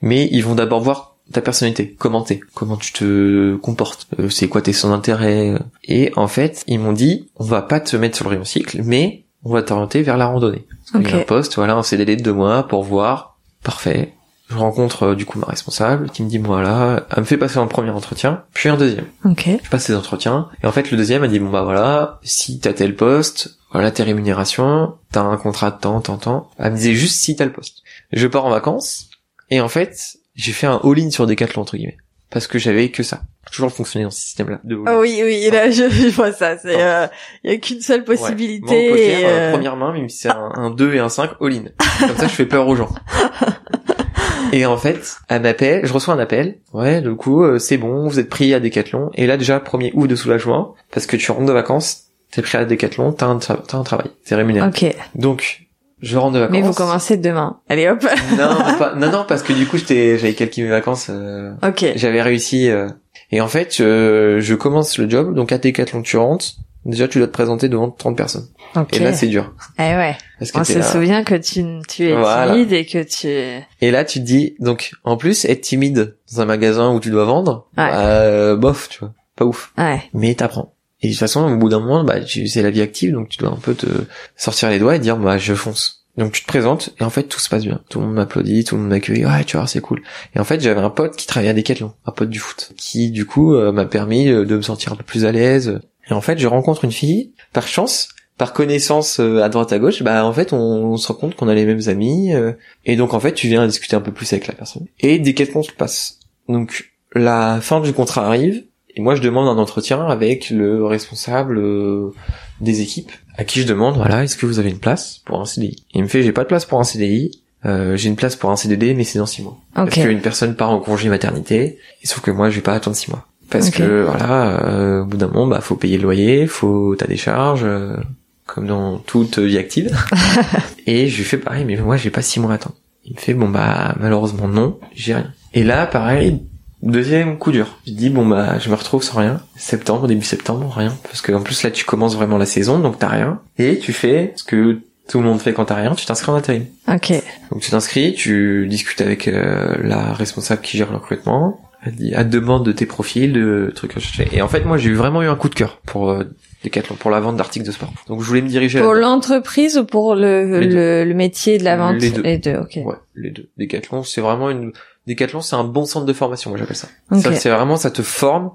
Mais ils vont d'abord voir ta personnalité, comment t'es, comment tu te comportes, euh, c'est quoi tes sens d'intérêt. euh. Et en fait, ils m'ont dit, on va pas te mettre sur le rayon cycle, mais on va t'orienter vers la randonnée. Parce qu'il y a un poste, voilà, un CDD de deux mois pour voir. Parfait. Je rencontre euh, du coup ma responsable qui me dit voilà, elle me fait passer un premier entretien, puis un deuxième. Ok. Je passe ces entretiens et en fait le deuxième a dit bon bah voilà, si t'as tel poste, voilà tes rémunérations, t'as un contrat de temps, temps, temps. Elle me disait juste si t'as le poste. Je pars en vacances et en fait j'ai fait un all-in sur Decathlon entre guillemets parce que j'avais que ça. Toujours fonctionné dans ce système-là. De. Oh oui, oui, là, je, je vois ça. C'est, Non. euh, il y a qu'une seule Ouais. possibilité. Poker, et, euh, euh, première main, même si c'est un, un 2 et un 5, all-in. Comme ça, je fais peur aux gens. Et en fait, elle m'appelle, je reçois un appel. Ouais, du coup, euh, c'est bon, vous êtes pris à Decathlon. Et là, déjà, premier ouf de soulagement, parce que tu rentres de vacances, t'es pris à Decathlon, t'as un, tra- t'as un travail, t'es rémunéré. Ok. Donc, je rentre de vacances. Mais vous commencez demain. Allez hop. Non, non, pas- non, non, parce que du coup, j'étais, j'avais calqué mes vacances. euh, ok. j'avais réussi. euh, Et en fait, euh, je commence le job. Donc à Decathlon, tu rentres. Déjà, tu dois te présenter devant 30 personnes. Ok. Et là, c'est dur. Eh ouais. Parce que On se là. souvient que tu, tu es Voilà. timide et que tu. Et là, tu te dis, donc, en plus, être timide dans un magasin où tu dois vendre, Ouais. bah, euh, bof, tu vois, pas ouf. Ouais. Mais t'apprends. Et de toute façon, au bout d'un moment, bah, c'est la vie active, donc tu dois un peu te sortir les doigts et dire, bah, je fonce. Donc tu te présentes, et en fait, tout se passe bien. Tout le monde m'applaudit, tout le monde m'accueille, ouais, tu vois, c'est cool. Et en fait, j'avais un pote qui travaillait à Decathlon, un pote du foot, qui, du coup, euh, m'a permis euh, de me sentir un peu plus à l'aise. Et en fait, je rencontre une fille, par chance, par connaissance euh, à droite à gauche, bah en fait on, se rend compte qu'on a les mêmes amis et donc en fait tu viens discuter un peu plus avec la personne et Decathlon se passe. Donc la fin du contrat arrive et moi je demande un entretien avec le responsable euh, des équipes à qui je demande voilà est-ce que vous avez une place pour un CDI. Et il me fait j'ai pas de place pour un CDI, euh, j'ai une place pour un CDD mais c'est dans six mois. Ok. Parce qu'une personne part en congé maternité et sauf que moi je vais pas attendre six mois. Parce que voilà, euh, au bout d'un moment, bah faut payer le loyer, faut t'as des charges, euh, comme dans toute vie active. et je lui fais pareil, mais moi j'ai pas six mois à attendre. Il me fait bon bah malheureusement non, j'ai rien. Et là pareil, deuxième coup dur. Je dis bon bah je me retrouve sans rien. Septembre, début septembre, rien. Parce que en plus là tu commences vraiment la saison, donc t'as rien. Et tu fais ce que tout le monde fait quand t'as rien, tu t'inscris en intérim. Ok. Donc tu t'inscris, tu discutes avec euh, la responsable qui gère le recrutement. Elle dit, elle te demande de tes profils, de trucs à chercher. Et en fait, moi, j'ai vraiment eu un coup de cœur pour euh, Decathlon, pour la vente d'articles de sport. Donc je voulais me diriger Pour l'entreprise ou pour le, Les deux. le, le métier de la vente? Les deux. ok. Ouais, les deux. Decathlon, c'est vraiment une. Decathlon, c'est un bon centre de formation, moi j'appelle ça. Ok. Ça, c'est vraiment, ça te forme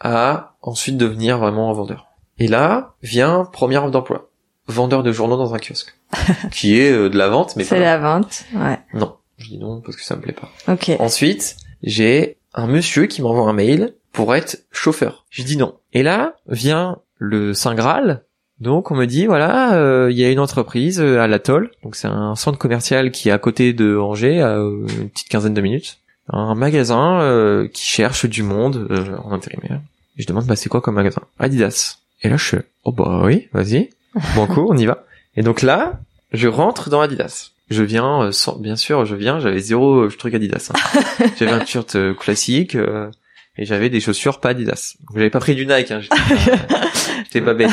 à ensuite devenir vraiment un vendeur. Et là vient première offre d'emploi, vendeur de journaux dans un kiosque, qui est euh, de la vente, mais C'est la vente. Ouais. Non, je dis non parce que ça me plaît pas. Ok. Ensuite, j'ai un monsieur qui m'envoie un mail pour être chauffeur. Je dis non. Et là vient le Saint Graal. Donc on me dit voilà, euh, il y a une entreprise euh, à l'Atoll, donc c'est un centre commercial qui est à côté de Angers, à euh, une petite quinzaine de minutes, un magasin euh, qui cherche du monde euh, en intérimaire. Et je demande bah c'est quoi comme magasin? Adidas. Et là je fais oh bah oui, vas-y, bon coup on y va. Et donc là je rentre dans Adidas. Je viens, euh, sans, bien sûr, je viens, j'avais zéro truc Adidas. hein. j'avais un t-shirt euh, classique euh, et j'avais des chaussures pas Adidas. Donc j'avais pas pris du Nike, hein, j'étais pas, j'étais pas bête.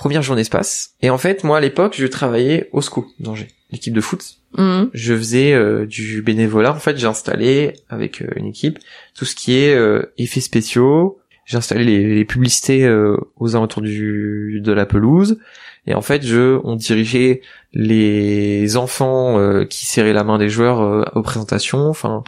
Première journée se passe. Et en fait, moi à l'époque, je travaillais au SCO d'Angers, l'équipe de foot. Mhm. Je faisais euh, du bénévolat. En fait, j'ai installé avec euh, une équipe tout ce qui est euh, effets spéciaux. J'ai installé les, les publicités aux alentours du, de la pelouse. Et en fait, je, on dirigeait les enfants qui serraient la main des joueurs aux présentations. Enfin,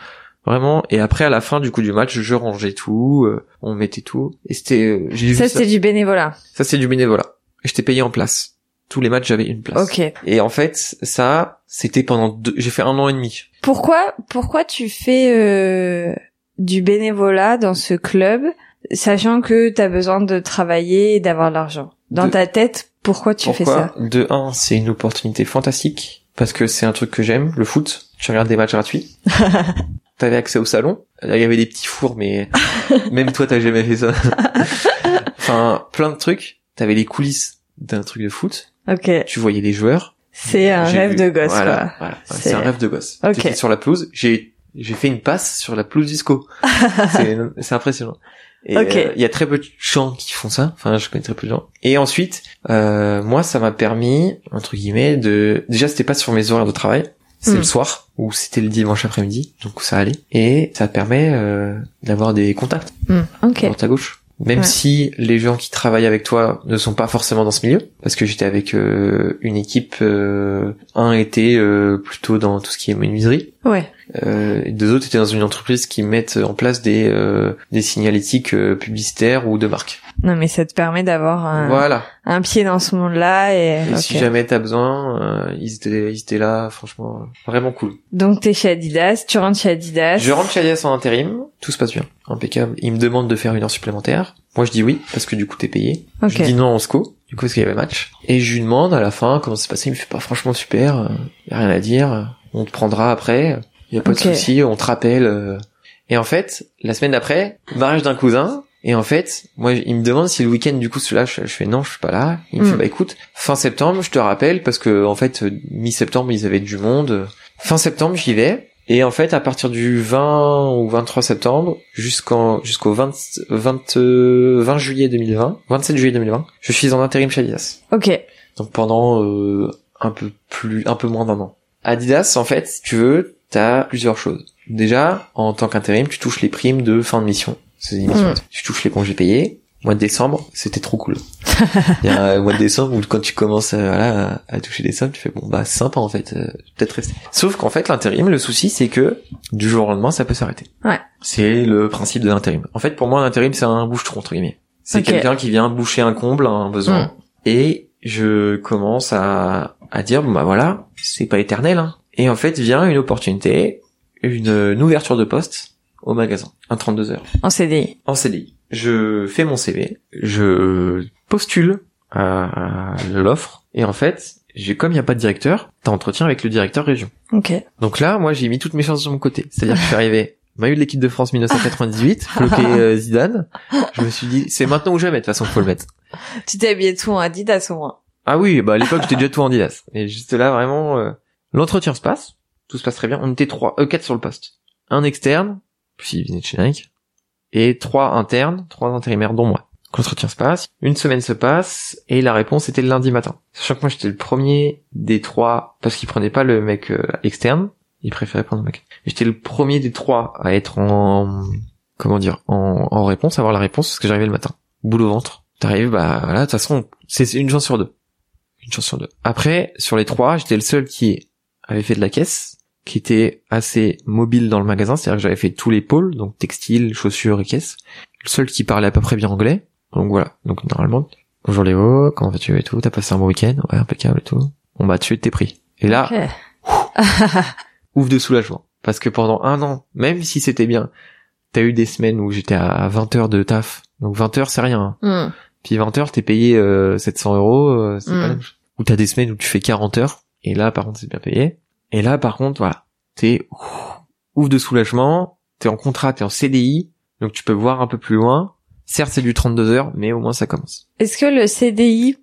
vraiment. Et après, à la fin du coup du match, je rangeais tout, euh, on mettait tout. Et c'était, euh, Ça, c'est du bénévolat. Ça, c'est du bénévolat. J'étais payé en place. Tous les matchs, j'avais une place. Ok. Et en fait, ça, c'était pendant deux, j'ai fait un an et demi. Pourquoi, pourquoi tu fais euh, du bénévolat dans ce club, sachant que t'as besoin de travailler et d'avoir de l'argent? Dans De- ta tête, pourquoi tu fais ça? De un, c'est une opportunité fantastique parce que c'est un truc que j'aime, le foot. Tu regardes des matchs gratuits. T'avais accès au salon. Il y avait des petits fours, mais même toi, t'as jamais fait ça. enfin, plein de trucs. T'avais les coulisses d'un truc de foot, Ok. tu voyais les joueurs. C'est un rêve de gosse, voilà, quoi. voilà. C'est- C'est un rêve de gosse. Ok. Sur la pelouse, j'ai j'ai fait une passe sur la pelouse disco. c'est c'est impressionnant. Et Ok. euh, il y a très peu de gens qui font ça. Enfin, je connais très peu de gens. Et ensuite, euh, moi, ça m'a permis entre guillemets de déjà c'était pas sur mes horaires de travail. C'est Hmm. le soir ou c'était le dimanche après-midi, donc ça allait. Et ça te permet euh, d'avoir des contacts Hmm, Ok. à droite à gauche. Même Ouais. si les gens qui travaillent avec toi ne sont pas forcément dans ce milieu, parce que j'étais avec euh, une équipe, euh, un était euh, plutôt dans tout ce qui est menuiserie, Ouais. Euh, et deux autres étaient dans une entreprise qui mettent en place des euh, des signalétiques euh, publicitaires ou de marque. Non, mais ça te permet d'avoir un, Voilà. un pied dans ce monde-là et, Et si jamais t'as besoin, euh, ils étaient ils étaient là, franchement, vraiment cool. Donc t'es chez Adidas, tu rentres chez Adidas. Je rentre chez Adidas en intérim, tout se passe bien, impeccable. Ils me demandent de faire une heure supplémentaire. Moi je dis oui parce que du coup t'es payé. Ok. Je dis non en SCO, du coup parce qu'il y avait match. Et je lui demande à la fin comment ça s'est passé? Il me fait pas franchement super, euh, y a rien à dire. On te prendra après, y a pas de souci, on te rappelle. euh. Et en fait, la semaine d'après, mariage d'un cousin. Et en fait, moi, il me demande si le week-end, du coup, celui-là, je, je fais non, je suis pas là. Il me Mm. fait, bah écoute, fin septembre, je te rappelle, parce que, en fait, euh, mi-septembre, ils avaient du monde. Fin septembre, j'y vais. Et en fait, à partir du 20 ou 23 septembre, jusqu'en, jusqu'au 20, 20, euh, 20 juillet 2020, 27 juillet 2020, je suis en intérim chez Adidas. Ok. Donc pendant euh, un peu plus, un peu moins d'un an. Adidas, en fait, si tu veux, t'as plusieurs choses. Déjà, en tant qu'intérim, tu touches les primes de fin de mission. C'est des missions. Mm. Tu touches les congés payés. Mois de décembre, c'était trop cool. Il y a un mois de décembre où quand tu commences euh, voilà, à, à toucher des sommes, tu fais bon bah c'est sympa en fait, euh, peut-être rester. Sauf qu'en fait l'intérim, le souci c'est que du jour au lendemain ça peut s'arrêter. Ouais. C'est le principe de l'intérim. En fait pour moi l'intérim c'est un bouche-trou entre guillemets. C'est quelqu'un qui vient boucher un comble, un besoin. Mm. Et je commence à, à dire bon bah voilà, c'est pas éternel. Hein. Et en fait vient une opportunité, une, une ouverture de poste au magasin, un 32 heures En CDI. en CDI. Je fais mon CV, je postule à l'offre, et en fait, j'ai comme il n'y a pas de directeur, t'as entretien avec le directeur région. Ok. Donc là, moi, j'ai mis toutes mes chances de mon côté. C'est-à-dire que je suis arrivé, maillot de l'équipe de France 1998, floqué euh, Zidane. Je me suis dit, c'est maintenant ou jamais, de toute façon, faut le mettre. Tu t'es habillé tout en Adidas au moins. Ah oui, bah à l'époque, j'étais déjà tout en Adidas. Et juste là, vraiment, euh, l'entretien se passe, tout se passe très bien. On était trois, euh, quatre sur le poste. Un externe, puis il venait de chez et trois internes, trois intérimaires dont moi. L'entretien se passe, une semaine se passe, et la réponse était le lundi matin. Sachant que moi j'étais le premier des trois, parce qu'il prenait pas le mec euh, externe, il préférait prendre le mec. J'étais le premier des trois à être en, comment dire, en, en réponse, avoir la réponse, parce que j'arrivais le matin. Boule au ventre. T'arrives, bah voilà, de toute façon, c'est une chance sur deux. Une chance sur deux. Après, sur les trois, j'étais le seul qui avait fait de la caisse, qui était assez mobile dans le magasin, c'est-à-dire que j'avais fait tous les pôles, donc textile, chaussures et caisse. Le seul qui parlait à peu près bien anglais. Donc voilà. Donc normalement, bonjour Léo, comment vas-tu et tout, t'as passé un bon week-end, ouais, impeccable et tout. Bon bah tu t'es pris. Et là, Ok. ouf de soulagement. Parce que pendant un an, même si c'était bien, t'as eu des semaines où j'étais à 20 heures de taf. Donc 20 heures, c'est rien. hein. Hmm. Puis 20 heures, t'es payé euh, 700 euros, euh, c'est Mm. pas la même chose. Ou t'as des semaines où tu fais 40 heures, et là, par contre, c'est bien payé. Et là, par contre, voilà, t'es ouf, de soulagement, t'es en contrat, t'es en CDI, donc tu peux voir un peu plus loin. Certes, c'est du 32 heures, mais au moins ça commence. Est-ce que le CDI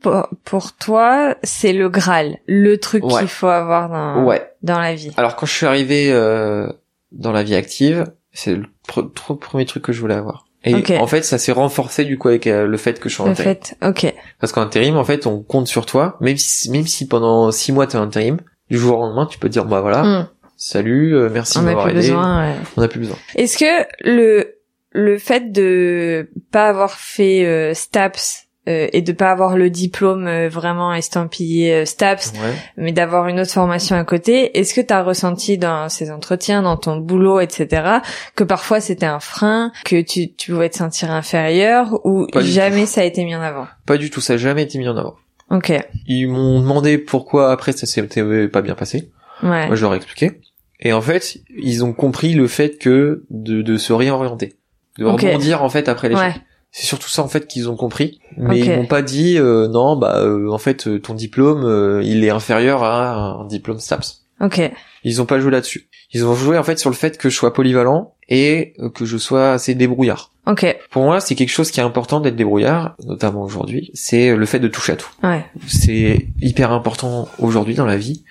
pour, toi, c'est le Graal, le truc Ouais. qu'il faut avoir dans, Ouais. dans la vie? Alors quand je suis arrivé euh, dans la vie active, c'est le pr- tr- premier truc que je voulais avoir. Et en fait, ça s'est renforcé du coup avec euh, le fait que je suis en Le intérim. fait, ok. Parce qu'en intérim, en fait, on compte sur toi, même si, même si pendant six mois t'es en intérim, du jour au lendemain, tu peux te dire bah voilà, Hmm. salut, euh, merci de On n'a m'avoir plus aidé, besoin. ouais. on n'a plus besoin. Est-ce que le le fait de pas avoir fait euh, STAPS euh, et de pas avoir le diplôme euh, vraiment estampillé euh, STAPS, Ouais. mais d'avoir une autre formation à côté, est-ce que tu as ressenti dans ces entretiens, dans ton boulot, etc., que parfois c'était un frein, que tu, tu pouvais te sentir inférieur, ou Pas jamais ça a été mis en avant? Pas du tout, ça n'a jamais été mis en avant. Ok, Ils m'ont demandé pourquoi après ça s'était pas bien passé. ouais. Moi, je leur ai expliqué. Et en fait, ils ont compris le fait que de, de se réorienter, de Ok. rebondir en fait après les Ouais, C'est surtout ça en fait qu'ils ont compris, mais Ok. ils m'ont pas dit euh, non bah euh, en fait ton diplôme euh, il est inférieur à un diplôme STAPS. ok, Ils ont pas joué là-dessus. Ils ont joué en fait sur le fait que je sois polyvalent et euh, que je sois assez débrouillard. Ok. Pour moi, c'est quelque chose qui est important d'être débrouillard, notamment aujourd'hui. C'est le fait de toucher à tout. Ouais. C'est hyper important aujourd'hui dans la vie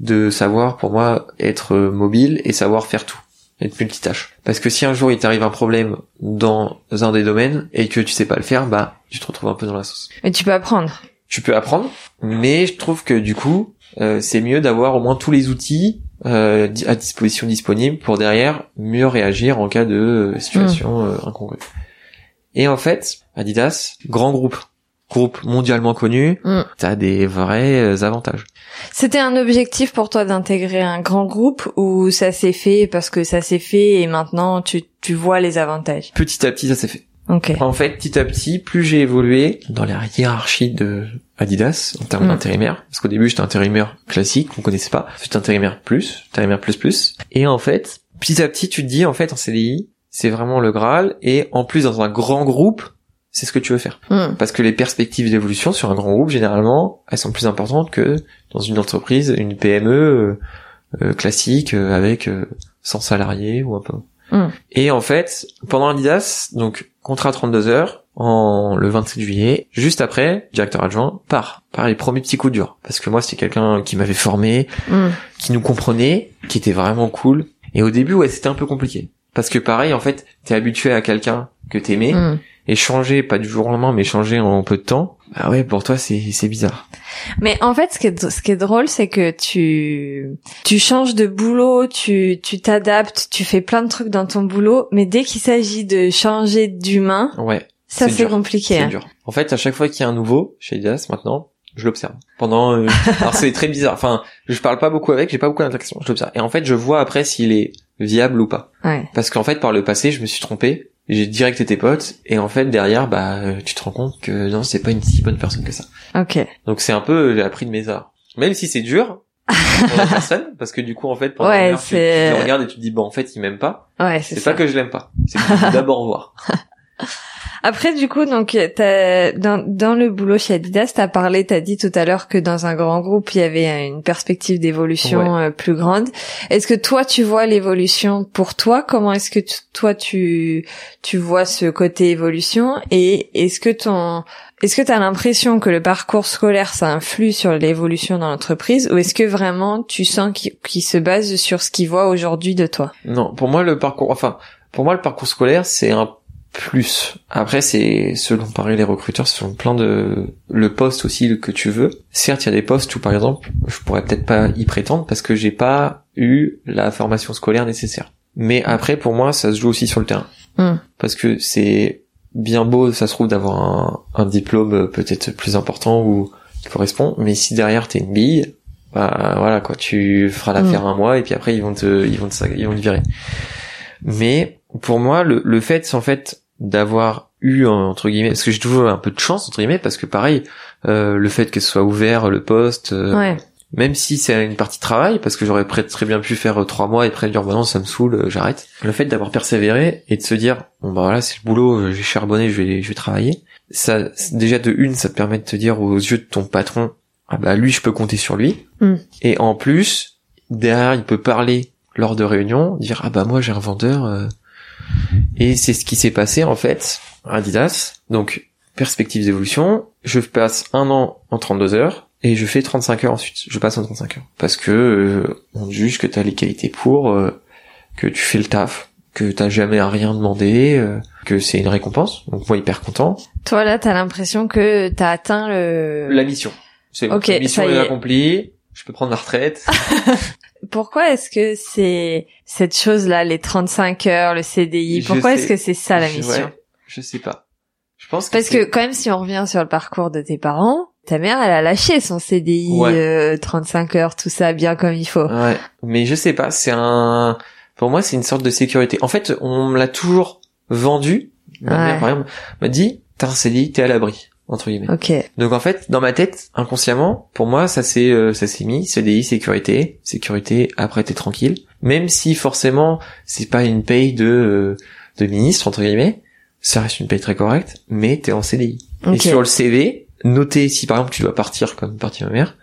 de savoir, pour moi, être mobile et savoir faire tout. Être multitâche. Parce que si un jour il t'arrive un problème dans un des domaines et que tu sais pas le faire, bah, tu te retrouves un peu dans la sauce. Mais tu peux apprendre. Tu peux apprendre, mais je trouve que du coup, euh, c'est mieux d'avoir au moins tous les outils euh, à disposition disponibles pour derrière mieux réagir en cas de situation euh, incongrue. Et en fait, Adidas, grand groupe, groupe mondialement connu, Mm. t'as des vrais euh, avantages. C'était un objectif pour toi d'intégrer un grand groupe ou ça s'est fait parce que ça s'est fait et maintenant tu, tu vois les avantages? Petit à petit, ça s'est fait. Ok. En fait, petit à petit, plus j'ai évolué dans la hiérarchie de Adidas en termes Mm. d'intérimaire, parce qu'au début j'étais intérimaire classique, qu'on connaissait pas, j'étais intérimaire plus, intérimaire plus plus, et en fait, petit à petit, tu te dis en fait en CDI, c'est vraiment le Graal, et en plus dans un grand groupe, c'est ce que tu veux faire. Hmm. Parce que les perspectives d'évolution sur un grand groupe, généralement, elles sont plus importantes que dans une entreprise, une PME euh, euh, classique euh, avec euh, 100 salariés ou un peu. Mm. Et en fait, pendant Adidas, donc contrat 32 heures, en le 27 juillet, juste après, directeur adjoint part. Par les premiers petits coups durs. Parce que moi, c'était quelqu'un qui m'avait formé, Hmm. qui nous comprenait, qui était vraiment cool. Et au début, ouais, c'était un peu compliqué. Parce que pareil, en fait, t'es habitué à quelqu'un que t'aimais, Hmm. et changer, pas du jour au lendemain, mais changer en peu de temps, bah ouais, pour toi, c'est, c'est bizarre. Mais en fait, ce qui est, ce qui est drôle, c'est que tu, tu changes de boulot, tu, tu t'adaptes, tu fais plein de trucs dans ton boulot, mais dès qu'il s'agit de changer d'humain, Ouais, ça C'est c'est compliqué. c'est hein. dur. En fait, à chaque fois qu'il y a un nouveau chez Adidas, maintenant, je l'observe. Pendant, euh, alors c'est très bizarre. Enfin, je parle pas beaucoup avec, j'ai pas beaucoup d'interaction, je l'observe. Et en fait, je vois après s'il est viable ou pas. Ouais. Parce qu'en fait, par le passé, je me suis trompé. J'ai direct été pote, et en fait, derrière, bah, euh, tu te rends compte que non, c'est pas une si bonne personne que ça. Ok. Donc c'est un peu, j'ai appris de mes arts. Même si c'est dur, pour la personne, parce que du coup, en fait, pendant Ouais, une heure, tu, tu c'est- le regardes et tu te dis, bon, en fait, il m'aime pas. Ouais, c'est C'est ça. pas que je l'aime pas. C'est d'abord voir. Après, du coup, donc, t'as, dans, dans le boulot chez Adidas, t'as parlé, t'as dit tout à l'heure que dans un grand groupe, il y avait une perspective d'évolution euh, plus grande. Est-ce que toi, tu vois l'évolution pour toi? Comment est-ce que toi, tu, tu vois ce côté évolution? Et est-ce que ton, est-ce que t'as l'impression que le parcours scolaire, ça influe sur l'évolution dans l'entreprise? Ou est-ce que vraiment, tu sens qu'il, qu'il se base sur ce qu'il voit aujourd'hui de toi? Non, pour moi, le parcours, enfin, pour moi, le parcours scolaire, c'est un plus. Après, c'est selon pareil les recruteurs, selon plein de le poste aussi que tu veux. Certes, il y a des postes où par exemple, je pourrais peut-être pas y prétendre parce que j'ai pas eu la formation scolaire nécessaire. Mais après, pour moi, ça se joue aussi sur le terrain. Hmm. Parce que c'est bien beau, ça se trouve d'avoir un, un diplôme peut-être plus important ou qui correspond, mais si derrière t'es une bille, bah voilà quoi, tu feras l'affaire un mois et puis après ils vont te, ils vont te, ils vont te virer. Mais pour moi, le, le fait, en fait, d'avoir eu entre guillemets, parce que j'ai toujours un peu de chance entre guillemets, parce que pareil, euh, le fait que ce soit ouvert le poste, euh, Ouais. même si c'est une partie de travail, parce que j'aurais très bien pu faire euh, trois mois et après dire bah non ça me saoule, euh, j'arrête. Le fait d'avoir persévéré et de se dire bon bah voilà c'est le boulot, euh, j'ai charbonné, je vais je vais travailler. Ça déjà de une ça te permet de te dire aux yeux de ton patron ah bah lui je peux compter sur lui. Mm. Et en plus derrière il peut parler lors de réunions, dire ah bah moi j'ai un vendeur euh, et c'est ce qui s'est passé en fait à Adidas. Donc perspective d'évolution, je passe un an en 32 heures et je fais 35 heures ensuite. Je passe en 35 heures parce que euh, on juge que t'as les qualités pour, euh, que tu fais le taf, que t'as jamais à rien demandé, euh, que c'est une récompense. Donc moi hyper content. Toi, là, t'as l'impression que t'as atteint le... La mission, c'est Ok, la mission ça est est. accomplie. Je peux prendre la retraite. Pourquoi est-ce que c'est cette chose-là, les 35 heures, le CDI Pourquoi est-ce que c'est ça la Je- mission? ouais, Je sais pas. Je pense que Parce que quand même, si on revient sur le parcours de tes parents, ta mère, elle a lâché son CDI, Ouais. euh, 35 heures, tout ça, bien comme il faut. Ouais, mais je sais pas, c'est un pour moi c'est une sorte de sécurité. En fait, on me l'a toujours vendu. Ma Ouais. mère par exemple m'a dit "T'as un CDI, t'es à l'abri." Entre guillemets. Ok. Donc en fait, dans ma tête, inconsciemment, pour moi, ça s'est euh, ça s'est mis CDI sécurité, sécurité après t'es tranquille, même si forcément c'est pas une paye de euh, de ministre entre guillemets, ça reste une paye très correcte, mais t'es en CDI. Et Ok. sur le CV, notez si par exemple tu dois partir comme partie ma mère,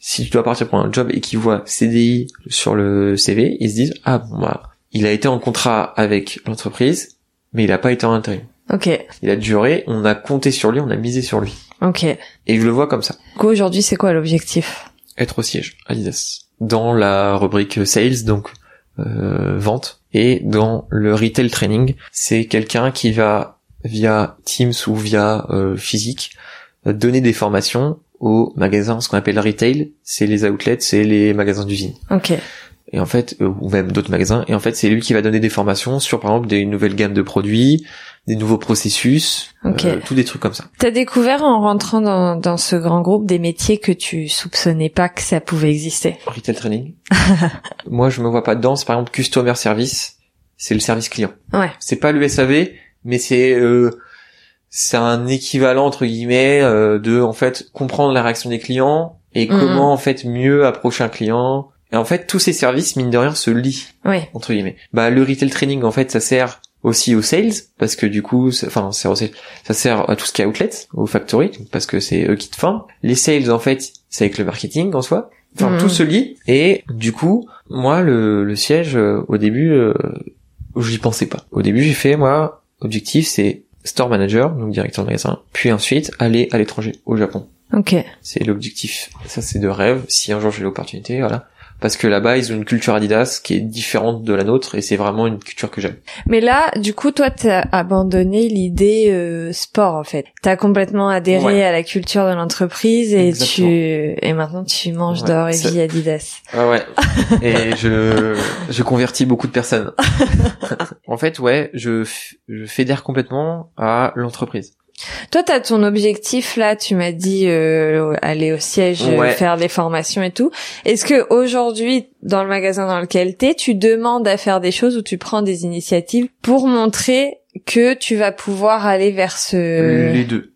si tu dois partir pour un job et qu'ils voient CDI sur le CV, ils se disent ah bon bah il a été en contrat avec l'entreprise, mais il a pas été en intérim. Ok. Il a duré, on a compté sur lui, on a misé sur lui. Ok. Et je le vois comme ça. Coup, aujourd'hui, c'est quoi l'objectif? Être au siège, Adidas. Dans la rubrique sales, donc euh, vente, et dans le retail training, c'est quelqu'un qui va via Teams ou via euh, physique donner des formations aux magasins, ce qu'on appelle retail, c'est les outlets, c'est les magasins d'usine. Ok. Et en fait, euh, ou même d'autres magasins. Et en fait, c'est lui qui va donner des formations sur, par exemple, des nouvelles gammes de produits, des nouveaux processus, euh, tous des trucs comme ça. T'as découvert en rentrant dans, dans ce grand groupe des métiers que tu soupçonnais pas que ça pouvait exister. Retail training. Moi, je me vois pas dedans. C'est par exemple customer service. C'est le service client. Ouais. C'est pas le SAV, mais c'est euh, c'est un équivalent entre guillemets euh, de en fait comprendre la réaction des clients et Mhm. comment en fait mieux approcher un client. Et en fait, tous ces services mine de rien se lient Ouais. entre guillemets. Bah le retail training en fait ça sert aussi aux sales parce que du coup enfin c'est aussi- ça sert à tout ce qui est outlet, au factory parce que c'est eux qui te forment. Les sales en fait c'est avec le marketing en soi. Enfin Mhm. tout se lie et du coup moi le, le siège euh, au début euh, j'y pensais pas. Au début j'ai fait moi objectif c'est store manager donc directeur de magasin puis ensuite aller à l'étranger au Japon. Ok. C'est l'objectif. Ça, c'est de rêve. Si un jour j'ai l'opportunité, voilà. Parce que là-bas, ils ont une culture Adidas qui est différente de la nôtre et c'est vraiment une culture que j'aime. Mais là, du coup, toi, t'as abandonné l'idée euh, sport, en fait. T'as complètement adhéré Ouais. à la culture de l'entreprise et Exactement. tu et maintenant tu manges Ouais, d'or et vie Adidas. Ah ouais. et je, je convertis beaucoup de personnes. en fait, ouais, je, je fédère complètement à l'entreprise. Toi, t'as ton objectif là. Tu m'as dit euh, aller au siège, euh, Ouais. faire des formations et tout. Est-ce que aujourd'hui, dans le magasin dans lequel t'es, tu demandes à faire des choses ou tu prends des initiatives pour montrer que tu vas pouvoir aller vers ce Les deux.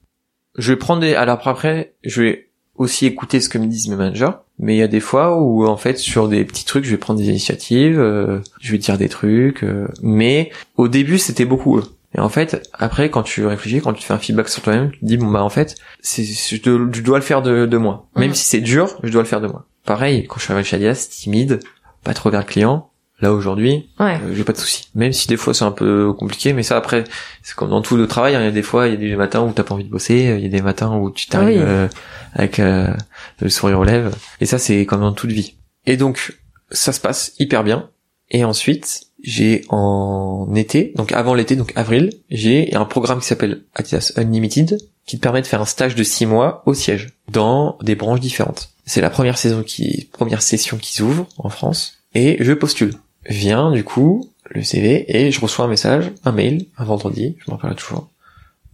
Je vais prendre des, alors après, je vais aussi écouter ce que me disent mes managers. Mais il y a des fois où, en fait, sur des petits trucs, je vais prendre des initiatives, euh, je vais dire des trucs, euh, mais au début, c'était beaucoup eux. Et en fait, après, quand tu réfléchis, quand tu fais un feedback sur toi-même, tu te dis, bon, bah, en fait, c'est, je, dois- je dois le faire de, de moi. Même Mhm. si c'est dur, je dois le faire de moi. Pareil, quand je suis arrivé chez Adidas, timide, pas trop vers le client. Là, aujourd'hui, Ouais. euh, j'ai pas de soucis. Même si des fois c'est un peu compliqué, mais ça après, c'est comme dans tout le travail. hein, Il y a des fois, il y a des matins où t'as pas envie de bosser, il y a des matins où tu t'arrives Oui. euh, avec euh, le sourire aux lèvres. Et ça, c'est comme dans toute vie. Et donc, ça se passe hyper bien. Et ensuite, j'ai en été, donc avant l'été, donc avril, j'ai un programme qui s'appelle Adidas Unlimited, qui te permet de faire un stage de six mois au siège, dans des branches différentes. C'est la première saison qui, première session qui s'ouvre en France, et je postule. Vient, du coup, le CV, et je reçois un message, un mail, un vendredi, je m'en rappelle toujours.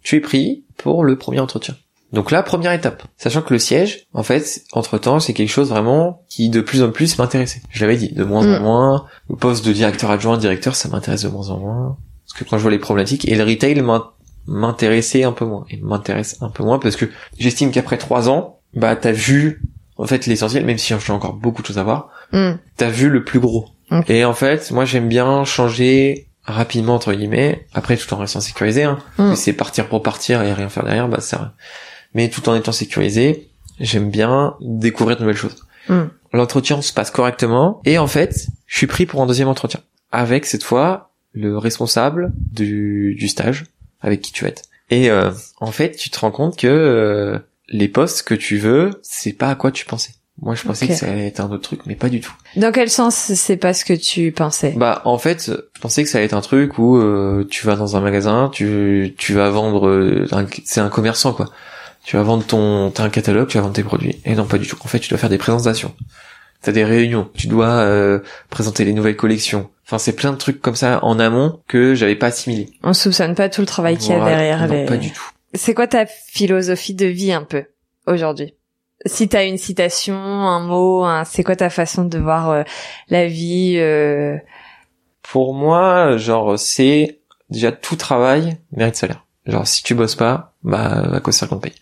Tu es pris pour le premier entretien. Donc là, première étape. Sachant que le siège, en fait, entre temps, c'est quelque chose vraiment qui de plus en plus m'intéressait. Je l'avais dit, de moins en Mm. moins. Le poste de directeur adjoint, directeur, ça m'intéresse de moins en moins. Parce que quand je vois les problématiques, et le retail m'in- m'intéressait un peu moins. Et m'intéresse un peu moins parce que j'estime qu'après trois ans, bah, t'as vu, en fait, l'essentiel, même si j'ai encore beaucoup de choses à voir, Hmm. t'as vu le plus gros. Et en fait, moi, j'aime bien changer rapidement, entre guillemets, après tout en restant sécurisé, hein. Mm. C'est partir pour partir et rien faire derrière, bah, ça, mais tout en étant sécurisé, j'aime bien découvrir de nouvelles choses. Mm. L'entretien se passe correctement, et en fait, je suis pris pour un deuxième entretien. Avec, cette fois, le responsable du, du stage, avec qui tu vas être. Et, euh, en fait, tu te rends compte que, euh, les postes que tu veux, c'est pas à quoi tu pensais. Moi, je pensais que ça allait être un autre truc, mais pas du tout. Dans quel sens c'est pas ce que tu pensais? Bah en fait, je pensais que ça allait être un truc où euh, tu vas dans un magasin, tu tu vas vendre, euh, c'est un commerçant quoi. Tu vas vendre ton, t'as un catalogue, tu vas vendre tes produits. Et non pas du tout. En fait, tu dois faire des présentations. T'as des réunions. Tu dois euh, présenter les nouvelles collections. Enfin, c'est plein de trucs comme ça en amont que j'avais pas assimilé. On soupçonne pas tout le travail qu'il y a derrière Non, les... pas du tout. C'est quoi ta philosophie de vie un peu aujourd'hui? Si t'as une citation, un mot, un... c'est quoi ta façon de voir euh, la vie euh, Pour moi, genre c'est déjà tout travail mérite salaire. Genre si tu bosses pas, bah à quoi ça qu'on te paye.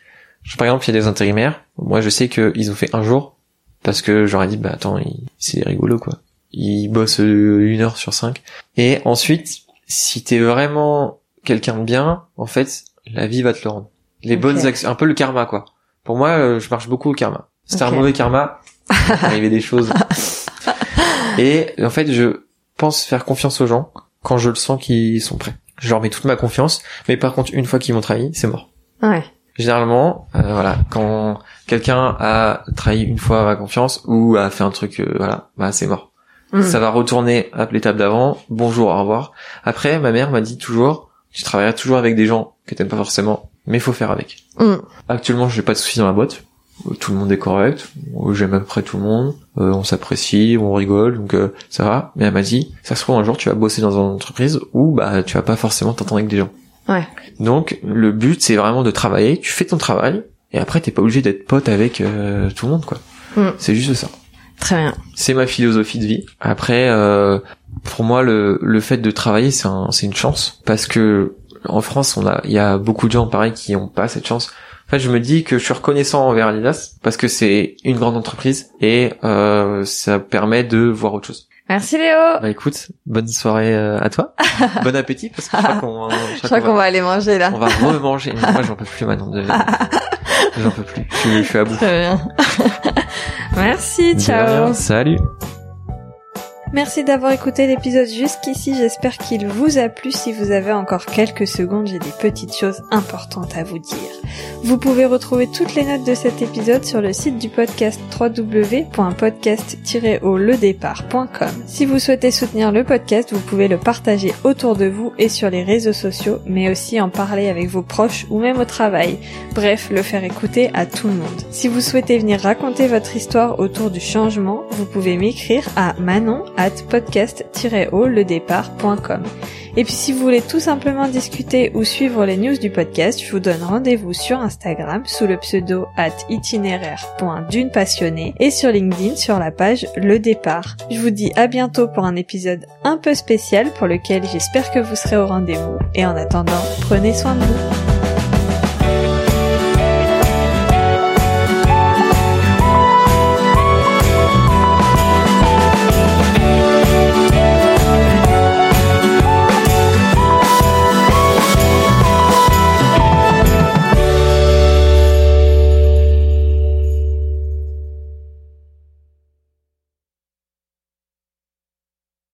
Par exemple, il y a des intérimaires. Moi, je sais que ils ont fait un jour parce que j'aurais dit bah attends, c'est rigolo quoi. Ils bossent euh, une heure sur cinq. Et ensuite, si t'es vraiment quelqu'un de bien, en fait, la vie va te le rendre. Les bonnes actions, un peu le karma quoi. Pour moi, euh, je marche beaucoup au karma. C'était un mauvais karma. arriver des choses. Et en fait, je pense faire confiance aux gens quand je le sens qu'ils sont prêts. je leur mets toute ma confiance. Mais par contre, une fois qu'ils m'ont trahi, c'est mort. Ouais. Généralement, euh, voilà, quand quelqu'un a trahi une fois ma confiance ou a fait un truc, euh, voilà, bah c'est mort. Mm. Ça va retourner à l'étape d'avant. Bonjour, au revoir. Après, ma mère m'a dit toujours, tu travailleras toujours avec des gens que t'aimes pas forcément, mais faut faire avec. Mm. Actuellement, j'ai pas de soucis dans la boîte. Tout le monde est correct. J'aime à peu près tout le monde. Euh, on s'apprécie, on rigole, donc euh, ça va. Mais elle m'a dit, ça se trouve un jour tu vas bosser dans une entreprise où bah tu vas pas forcément t'entendre avec des gens. Ouais. Donc le but c'est vraiment de travailler. Tu fais ton travail et après t'es pas obligé d'être pote avec euh, tout le monde quoi. Mm. C'est juste ça. Très bien. C'est ma philosophie de vie. Après, euh, pour moi, le, le fait de travailler, c'est un, c'est une chance parce que en France, on a, il y a beaucoup de gens pareil qui ont pas cette chance. En fait, je me dis que je suis reconnaissant envers Adidas parce que c'est une grande entreprise et euh, ça permet de voir autre chose. Merci Léo. Bah écoute, bonne soirée euh, à toi. bon appétit parce que je crois qu'on, Je crois qu'on va aller manger là. on va remanger. Moi, j'en peux plus maintenant. De... j'en peux plus. Je, je suis à bout. Très bien. Merci, ciao. Salut. Merci d'avoir écouté l'épisode jusqu'ici, j'espère qu'il vous a plu. Si vous avez encore quelques secondes, j'ai des petites choses importantes à vous dire. Vous pouvez retrouver toutes les notes de cet épisode sur le site du podcast www.podcast-ledépart.com. Si vous souhaitez soutenir le podcast, vous pouvez le partager autour de vous et sur les réseaux sociaux, mais aussi en parler avec vos proches ou même au travail. Bref, le faire écouter à tout le monde. Si vous souhaitez venir raconter votre histoire autour du changement, vous pouvez m'écrire à manon Et puis si vous voulez tout simplement discuter ou suivre les news du podcast, je vous donne rendez-vous sur Instagram sous le pseudo at itinéraire.d'une passionnée et sur LinkedIn sur la page Le Départ. Je vous dis à bientôt pour un épisode un peu spécial pour lequel j'espère que vous serez au rendez-vous. Et en attendant, prenez soin de vous.